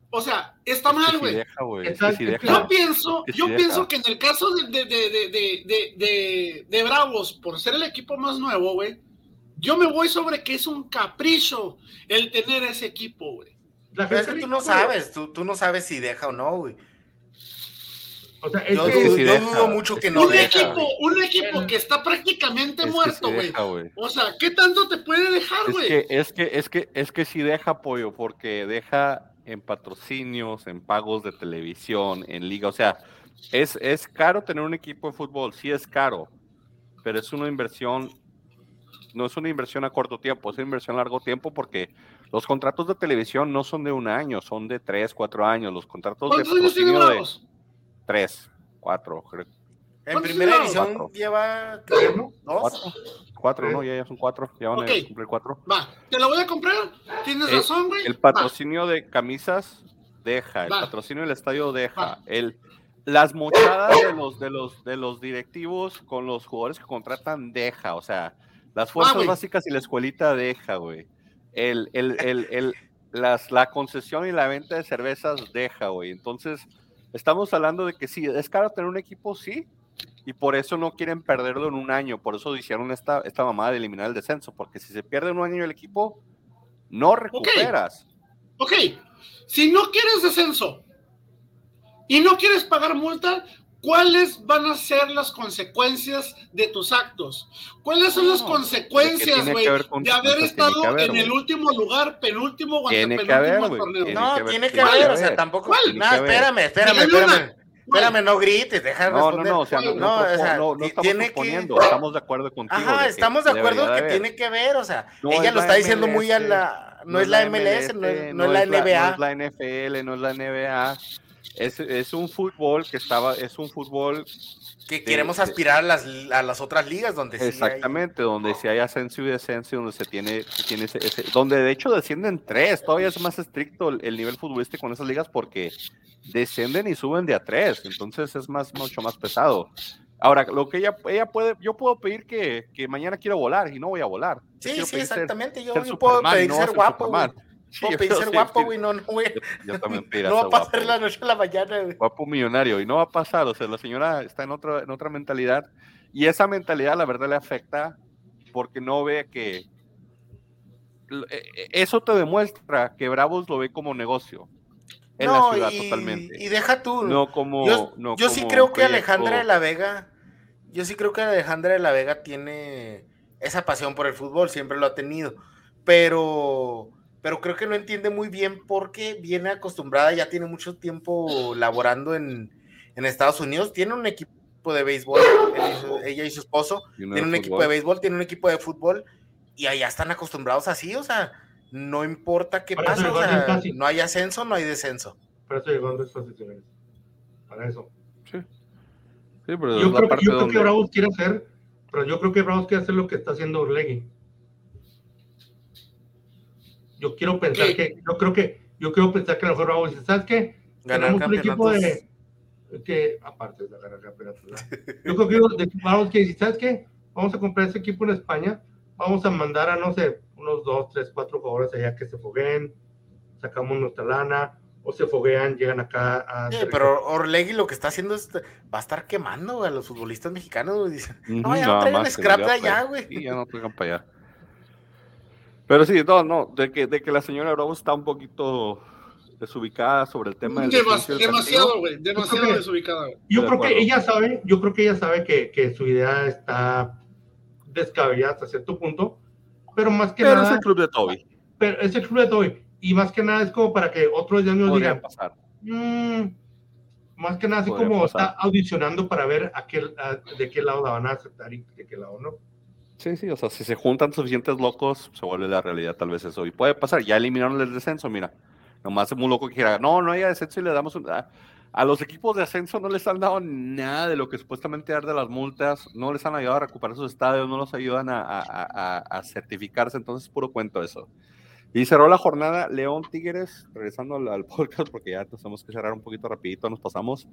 o sea, está mal, güey. yo pienso, yo pienso que en el caso de, de, de, Bravos, por ser el equipo más nuevo, güey, yo me voy sobre que es un capricho el tener ese equipo, güey. es que tú no sabes, tú, tú, no sabes si deja o no, güey. O sea, es yo, que, yo dudo mucho que no un Equipo, un equipo que está prácticamente muerto, güey. o sea, ¿qué tanto te puede dejar, güey? Es que, es que, es que, es que sí deja pollo, porque deja en patrocinios, en pagos de televisión, en liga. O sea, es, es caro tener un equipo de fútbol, sí es caro, pero es una inversión no es una inversión a corto tiempo, es una inversión a largo tiempo porque los contratos de televisión no son de un año, son de tres, cuatro años. Los contratos de patrocinio de tres, cuatro, creo. En primera edición lleva ¿no? dos. Cuatro, ¿no? Ya, son cuatro. Ya van a cumplir cuatro. Va, te lo voy a comprar. Tienes eh, razón, güey. El patrocinio de camisas deja, el patrocinio del estadio deja, el las mochadas de los de los de los directivos con los jugadores que contratan deja, o sea, las fuerzas ah, básicas y la escuelita deja, güey. El, el, el, el, las, la concesión y la venta de cervezas deja, güey. Entonces, estamos hablando de que sí, es caro tener un equipo, sí, y por eso no quieren perderlo en un año. Por eso hicieron esta, esta mamada de eliminar el descenso, porque si se pierde en un año el equipo, no recuperas. ok, si no quieres descenso y no quieres pagar multa, ¿Cuáles van a ser las consecuencias de tus actos? ¿Cuáles son las consecuencias, güey, de haber estado en el último lugar, penúltimo o antepenúltimo torneo? No, tiene que haber, o sea, tampoco. No, espérame, espérame, espérame. Espérame, no grites, deja no, responder. No, no, o sea, no, no, o sea, no, no estamos suponiendo, que... estamos de acuerdo contigo. Ajá, estamos de acuerdo que tiene que ver, o sea, ella lo está diciendo muy a la... No, es la MLS, no es la NBA. No es la NFL, no es la NBA es, es un fútbol que estaba, es un fútbol que queremos aspirar a las, a las, otras ligas donde exactamente donde si hay ascenso y descenso donde se tiene, tiene ese, donde de hecho descienden tres todavía es más estricto el, nivel futbolístico con esas ligas porque descienden y suben de a tres entonces es más mucho más pesado. Ahora lo que ella ella puede yo puedo pedir que, que mañana quiero volar y no voy a volar. Sí sí exactamente yo, puedo pedir ser guapo Sí, ser guapo, güey, no, no, güey. Yo, también No va a pasar la noche a la mañana, güey. Guapo millonario, y no va a pasar, o sea, la señora está en otra, en otra mentalidad, y esa mentalidad, la verdad, le afecta porque no ve que. E, e, eso te demuestra que Bravos lo ve como negocio en la ciudad totalmente. Y deja tú. No como. Yo, yo sí creo que Alejandra de la Vega. Yo sí creo que Alejandra de la Vega tiene esa pasión por el fútbol, siempre lo ha tenido. Pero pero creo que no entiende muy bien porque viene acostumbrada, ya tiene mucho tiempo laborando en, Estados Unidos, tiene un equipo de béisbol, ella y su esposo, tiene un equipo de béisbol, tiene un equipo de fútbol, y allá están acostumbrados así, o sea, no importa qué pasa, no hay ascenso, no hay descenso. Para eso llegó a posiciones, para eso. Sí. sí pero yo creo, yo creo que Bravos quiere hacer, pero yo creo que Bravos quiere hacer lo que está haciendo Orlegui yo quiero pensar que, yo creo que, yo quiero pensar que a lo mejor vamos a decir, ¿sabes qué? Ganar un equipo de, que, aparte de ganar campeonatos, yo creo que vamos que decir, ¿sabes qué? Vamos a comprar ese equipo en España, vamos a mandar a, no sé, unos dos, tres, cuatro jugadores allá que se fogueen, sacamos nuestra lana, o se foguean, llegan acá a... Sí, pero Orlegui lo que está haciendo es, va a estar quemando a los futbolistas mexicanos, dicen, no, ya no traigan scrap de allá, güey. Sí, ya no traigan para allá. Pero sí, no, no, de que, de que la señora Bravo está un poquito desubicada sobre el tema del demasiado, güey, demasiado desubicada. Yo creo que ella sabe, yo creo que ella sabe que, que su idea está descabellada hasta cierto punto, pero más que nada. Pero es el club de Toby. Pero es el club de Toby. y más que nada es como para que otros ya nos digan. Pasar. Mm, más que nada así como está audicionando para ver a qué, de qué lado la van a aceptar y de qué lado no. Sí, sí, o sea, si se juntan suficientes locos, se vuelve la realidad tal vez eso. Y puede pasar, ya eliminaron el descenso, mira. Nomás es muy loco que quiera, no, no haya descenso y le damos un... A, los equipos de ascenso no les han dado nada de lo que supuestamente de las multas, no les han ayudado a recuperar sus estadios, no los ayudan a, certificarse, entonces es puro cuento eso. Y cerró la jornada León Tigres, regresando al, podcast porque ya tenemos que cerrar un poquito rapidito, nos pasamos.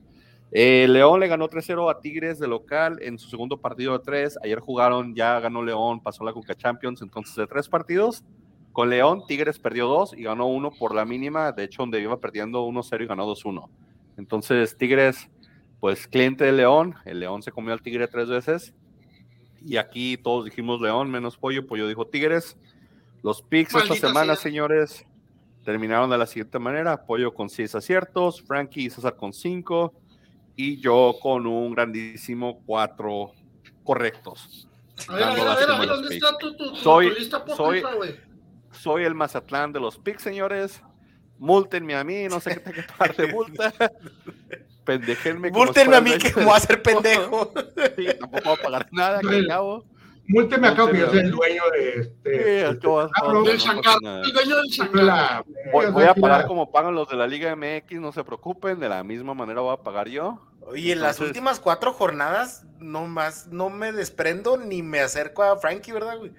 Eh, León le ganó 3-0 a Tigres de local en su segundo partido de tres. Ayer jugaron, ya ganó León, pasó la Cuca Champions, entonces de tres partidos. Con León, Tigres perdió dos y ganó uno por la mínima, de hecho donde iba perdiendo 1-0 y ganó 2-1. Entonces Tigres, pues cliente de León, el León se comió al Tigre tres veces. Y aquí todos dijimos León menos Pollo, Pollo dijo Tigres. Los picks esta semana, señores, terminaron de la siguiente manera: Pollo con 6 aciertos, Frankie y César con 5, y yo con un grandísimo 4 correctos. A ver, a ver, a ver, ¿dónde está tu, soy, lista soy, soy el Mazatlán de los picks, señores. Múltenme a mí, no sé qué, qué parte multa. Pendejenme. Múltenme a mí que me voy a hacer pendejo. Sí, tampoco voy a pagar nada, que cabo. Múlteme acá que yo soy el dueño de este. el dueño del Voy, a pagar como pagan los de la Liga MX, no se preocupen, de la misma manera voy a pagar yo. Oye, en las últimas cuatro jornadas, no más, no me desprendo ni me acerco a Frankie, ¿verdad, güey?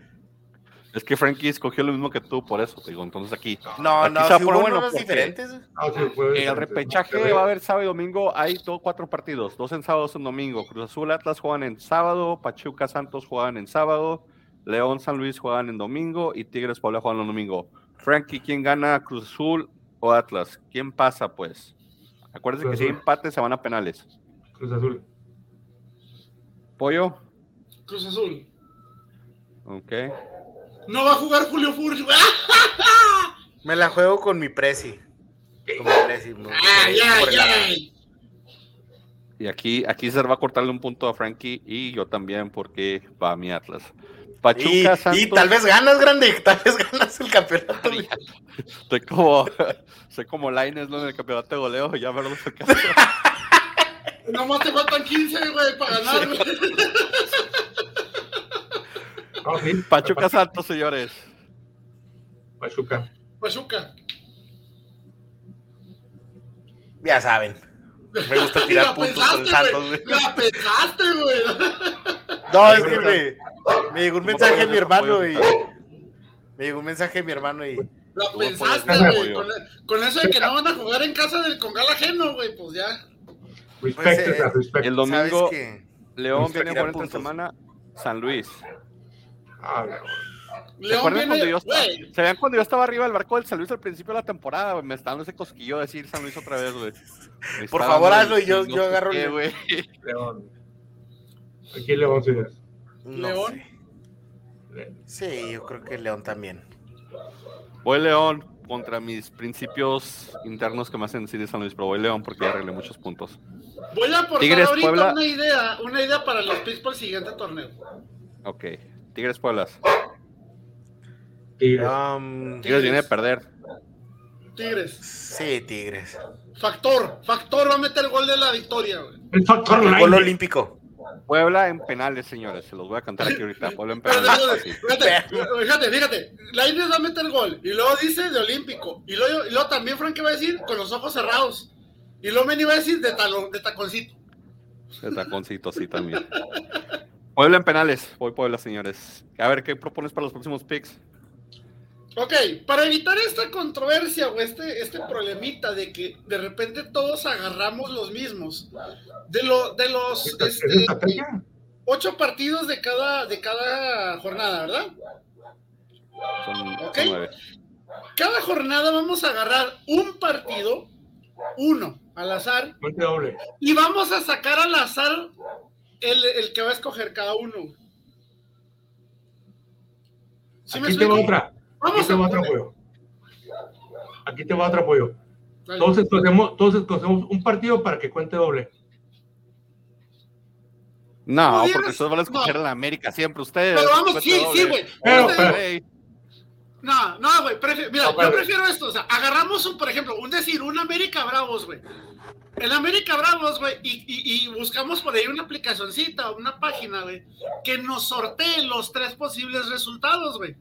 Es que Frankie escogió lo mismo que tú, por eso, digo, entonces aquí. No, no, se bueno, diferentes. Ah, el repechaje va a haber sábado y domingo, hay dos, cuatro partidos, dos en sábado, dos en domingo. Cruz Azul, Atlas juegan en sábado, Pachuca, Santos juegan en sábado, León, San Luis juegan en domingo y Tigres, Puebla juegan en domingo. Frankie, ¿quién gana, Cruz Azul o Atlas? ¿Quién pasa, pues? Acuérdense que si hay empate se van a penales. Cruz Azul. ¿Pollo? Cruz Azul. Ok. No va a jugar Julio Furch. Me la juego con mi Prezi. Con mi Prezi. Ay, ay, ay. Y aquí, aquí se va a cortarle un punto a Frankie y yo también porque va a mi Atlas. Pachuca, y, y tal vez ganas, grande, tal vez ganas el campeonato. Estoy como, soy como Lines, ¿no? En el campeonato de goleo, ya me lo Nomás te faltan 15, güey, para ganar, Pachuca Santos, señores. Pachuca. Pachuca. Ya saben. Me gusta tirar puntos con Santos, güey. La pensaste, güey. No, es que me, me llegó un mensaje de mi hermano y. Me llegó un mensaje de mi hermano y. La pensaste, güey. Con, eso de que no van a jugar en casa del congal ajeno, güey, pues ya. Pues, eh, el domingo, León viene a jugar esta semana San Luis. Ah, ¿Se acuerdan cuando yo estaba, ¿Se vean cuando yo estaba arriba del barco del San Luis al principio de la temporada? Me está dando ese cosquillo de decir San Luis otra vez, güey. Por favor, hazlo y yo, yo agarro el güey. León. Aquí León, sí ¿León? Sí, yo creo que León también. Voy León contra mis principios internos que me hacen decir de San Luis, pero voy León porque ya arreglé muchos puntos. Voy a aportar ahorita una idea, una idea para los picks para el siguiente torneo. Ok. Tigres Pueblas. Tigres. Um, Tigres. viene a perder. Tigres. Sí, Tigres. Factor, Factor va a meter el gol de la victoria. El factor el gol olímpico. Puebla en penales, señores. Se los voy a cantar aquí ahorita. Puebla en penales. Fíjate, fíjate, La India va a meter el gol. Y luego dice de olímpico. Y luego, y luego también Frank va a decir con los ojos cerrados. Y luego Meni va a decir de, talón, de taconcito. De taconcito, sí, también. Puebla en penales. Voy Puebla, señores. A ver, ¿qué propones para los próximos picks? Ok, para evitar esta controversia o este, este problemita de que de repente todos agarramos los mismos, de, lo, de los este, ocho partidos de cada, de cada jornada, ¿verdad? Son, Cada jornada vamos a agarrar un partido, uno, al azar, y vamos a sacar al azar el, que va a escoger cada uno. Aquí te va otra. Aquí te va otro apoyo. Aquí te va otro apoyo. Entonces cogemos, entonces cogemos un partido para que cuente doble. No, porque ustedes van a escoger en la América siempre ustedes. Pero vamos, sí, sí, güey. Pero, No, no, güey. Mira, yo prefiero esto. O sea, agarramos, un, por ejemplo, un decir, un América Bravos, güey. El América Bravos, güey, y, y, buscamos por ahí una aplicacioncita, una página, güey, que nos sortee los tres posibles resultados, güey.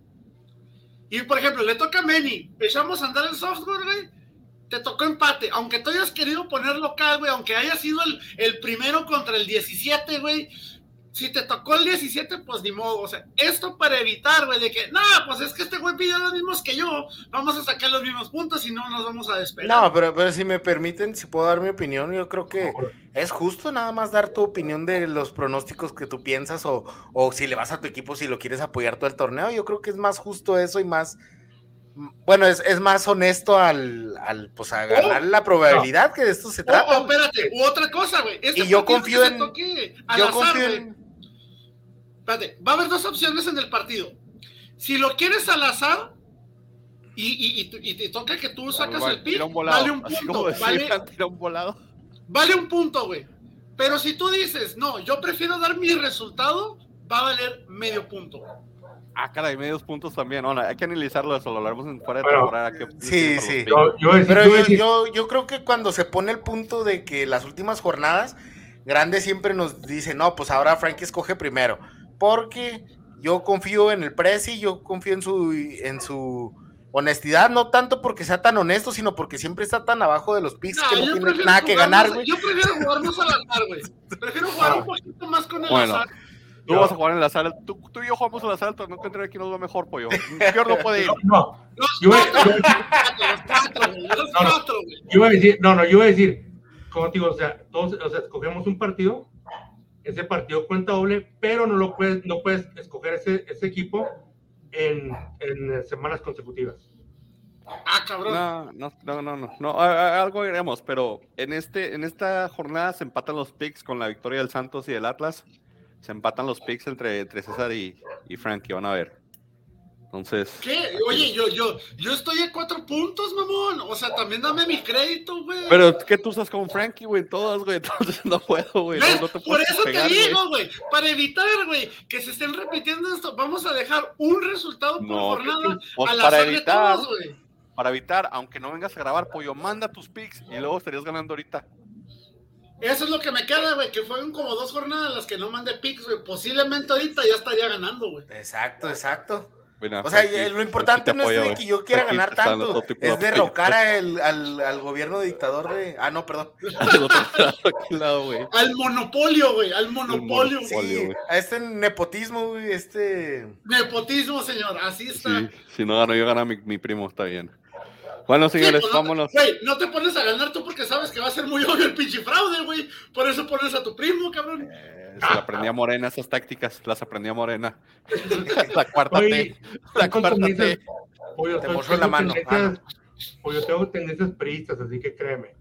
Y por ejemplo, le toca a Meni, echamos a andar el software, güey, te tocó empate, aunque tú hayas querido poner local, güey, aunque haya sido el, el primero contra el 17, güey, si te tocó el 17, pues ni modo. O sea, esto para evitar, güey, de que, no, pues es que este güey pidió los mismos que yo, vamos a sacar los mismos puntos y no nos vamos a despedir. No, pero, pero si me permiten, si puedo dar mi opinión, yo creo que es justo nada más dar tu opinión de los pronósticos que tú piensas o, o si le vas a tu equipo, si lo quieres apoyar todo el torneo. Yo creo que es más justo eso y más. Bueno, es, es más honesto al, al pues a ganar la probabilidad que de esto se trata. Oh, espérate, u otra cosa, güey. y yo confío en. Yo confío en Espérate, va a haber dos opciones en el partido. Si lo quieres al azar y, te toca que tú sacas el pick, vale un punto. Vale, un volado. vale un punto, güey. Pero si tú dices, no, yo prefiero dar mi resultado, va a valer medio punto. Ah, caray, medios puntos también. No, hay que analizarlo eso, lo hablaremos en fuera de temporada. sí, sí. Pero yo, yo, creo que cuando se pone el punto de que las últimas jornadas, Grande siempre nos dice, no, pues ahora Frankie escoge primero porque yo confío en el Prezi, yo confío en su, en su honestidad, no tanto porque sea tan honesto, sino porque siempre está tan abajo de los picks que no tiene nada que ganar, güey. Yo prefiero jugar más al azar, güey. Prefiero jugar un poquito más con el bueno. azar. Tú vas a jugar en la sala, tú, tú y yo jugamos en la sala, no encontré aquí nos va mejor, pollo. Peor no puede ir. No, Los yo cuatro, los cuatro, los cuatro, Yo iba a decir, no, no, yo iba a decir, como te digo, o sea, todos, o sea, escogemos un partido ese partido cuenta doble, pero no lo puedes, no puedes escoger ese, ese equipo en, en, semanas consecutivas. Ah, cabrón. No, no, no, no, no, algo iremos, pero en este, en esta jornada se empatan los picks con la victoria del Santos y del Atlas. Se empatan los picks entre, entre César y, y Frankie, van a ver. Entonces. ¿Qué? Oye, yo, yo, yo estoy a cuatro puntos, mamón. O sea, también dame mi crédito, güey. Pero que tú estás con Frankie, güey, todas, güey. Entonces no puedo, güey. No, Por eso te digo, güey. Para evitar, güey, que se estén repitiendo esto, vamos a dejar un resultado por jornada pues, a para evitar, Para evitar, aunque no vengas a grabar, pollo, manda tus picks y luego estarías ganando ahorita. Eso es lo que me queda, güey, que fueron como dos jornadas las que no mandé picks, güey. Posiblemente ahorita ya estaría ganando, güey. Exacto, exacto o sea, lo importante no es de que yo quiera ganar tanto, es derrocar al, al, gobierno dictador de. Ah, no, perdón. al monopolio, güey, al monopolio. a este nepotismo, güey, este. Nepotismo, señor, así está. si no gano yo, gana mi, mi primo, está bien. Bueno, señores, pues vámonos. Güey, no te pones a ganar tú porque sabes que va a ser muy obvio el pinche fraude, güey. Por eso pones a tu primo, cabrón. Eh, se la aprendí a Morena, esas tácticas, las aprendí a Morena. la cuarta T. La cuarta T. te mostró la mano. Tengo tendencias priistas, así que créeme.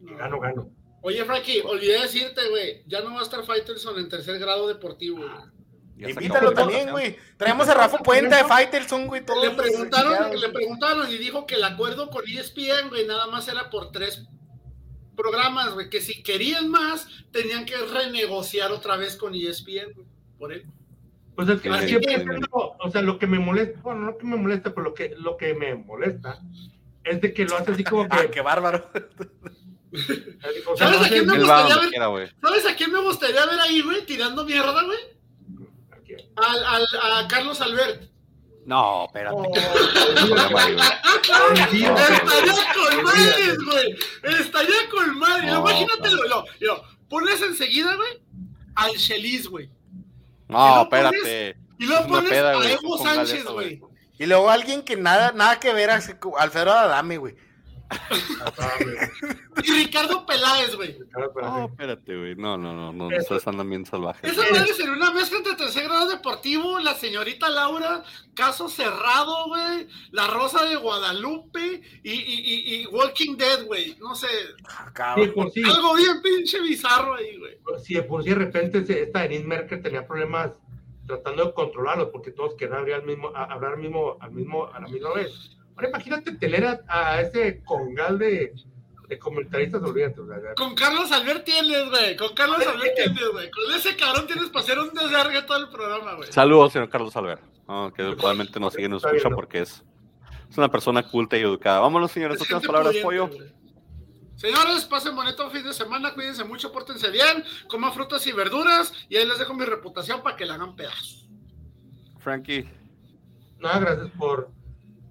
Gano, gano. Oye, Frankie, olvidé decirte, güey, ya no va a estar Fighterson en tercer grado deportivo, güey. Invítalo también, güey. Traemos a Rafa Puente de Fighterson, güey. Le preguntaron, le preguntaron y dijo que el acuerdo con ESPN, güey, nada más era por tres programas, güey, que si querían más, tenían que renegociar otra vez con ESPN, güey, por él. Pues es que o sea, lo que me molesta, bueno, no que me molesta, pero lo que, lo que me molesta es de que lo hace así como que. ah, qué bárbaro. ¿Sabes, a quién me gustaría ver, ¿Sabes a quién me gustaría ver ahí, güey? Tirando mierda, güey al, al, a Carlos Albert. No, espérate. Oh, estaría con madres, güey. Estaría con madres. No, Imagínatelo. Lo, lo, pones enseguida, güey, al Chelis, güey. No, espérate. y luego pones a Evo Sánchez, güey. Y luego alguien que nada, nada que ver a Alfredo Adame, güey y Ricardo Peláez, güey. No, espérate, güey. No, no, no, no, estás andando bien salvaje. Esa madre sería una mezcla entre tercer grado deportivo, la señorita Laura, caso cerrado, güey, la Rosa de Guadalupe y, y, y, Walking Dead, güey. No sé. Algo bien pinche bizarro ahí, güey. Sí, por si de repente esta Denise Merkel tenía problemas tratando de controlarlos porque todos querían hablar al mismo, hablar mismo, al mismo, a la misma vez Ahora imagínate tener a, ese congal de, de comentaristas, olvídate. Con Carlos Albert tienes, güey. Con Carlos Albert tienes, güey. Con ese cabrón tienes para hacer un desargue todo el programa, güey. Saludos, señor Carlos Albert. que probablemente nos sigue y nos escucha porque es, es una persona culta y educada. Vámonos, señores. Otras palabras, pollo. Señores, pasen bonito fin de semana, cuídense mucho, pórtense bien, coman frutas y verduras y ahí les dejo mi reputación para que la hagan pedazos. Frankie. Nada, gracias por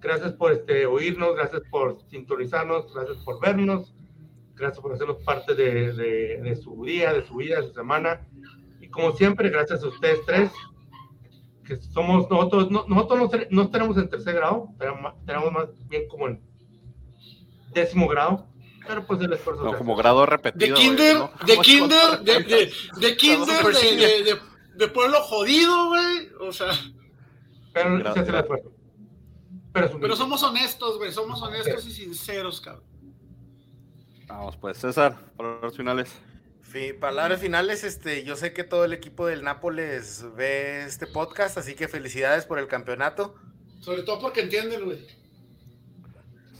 gracias por este oírnos, gracias por sintonizarnos, gracias por vernos, gracias por hacernos parte de, de, su día, de su vida, de su semana. Y como siempre, gracias a ustedes tres, que somos nosotros, no, nosotros no, no tenemos en tercer grado, tenemos más bien como en décimo grado pero pues el esfuerzo. No, como grado repetido. De kinder, de kinder, de, de, de kinder, de, de, pueblo jodido, güey. O sea. Pero se hace el esfuerzo. Pero, pero somos honestos, güey. Somos honestos y sinceros, cabrón. Vamos, pues, César, palabras finales. palabras finales, este, yo sé que todo el equipo del Nápoles ve este podcast, así que felicidades por el campeonato. Sobre todo porque entienden, güey.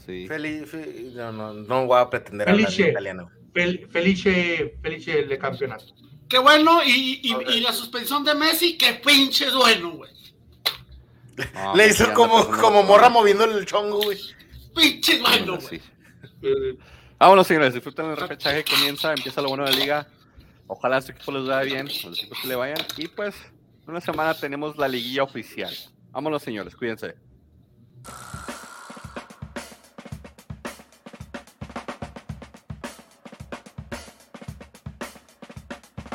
Felice, no, no, no voy a pretender hablar en italiano. felice, felice el campeonato. Qué bueno, y, y, la suspensión de Messi, qué pinche bueno, güey. Le hizo como, como morra moviendo el chongo, güey. Pinche bueno, güey. Vámonos, señores, disfruten el repechaje, comienza, empieza lo bueno de la liga. Ojalá a su equipo les vaya bien, los equipos que le vayan. Y pues, una semana tenemos la liguilla oficial. Vámonos, señores, cuídense.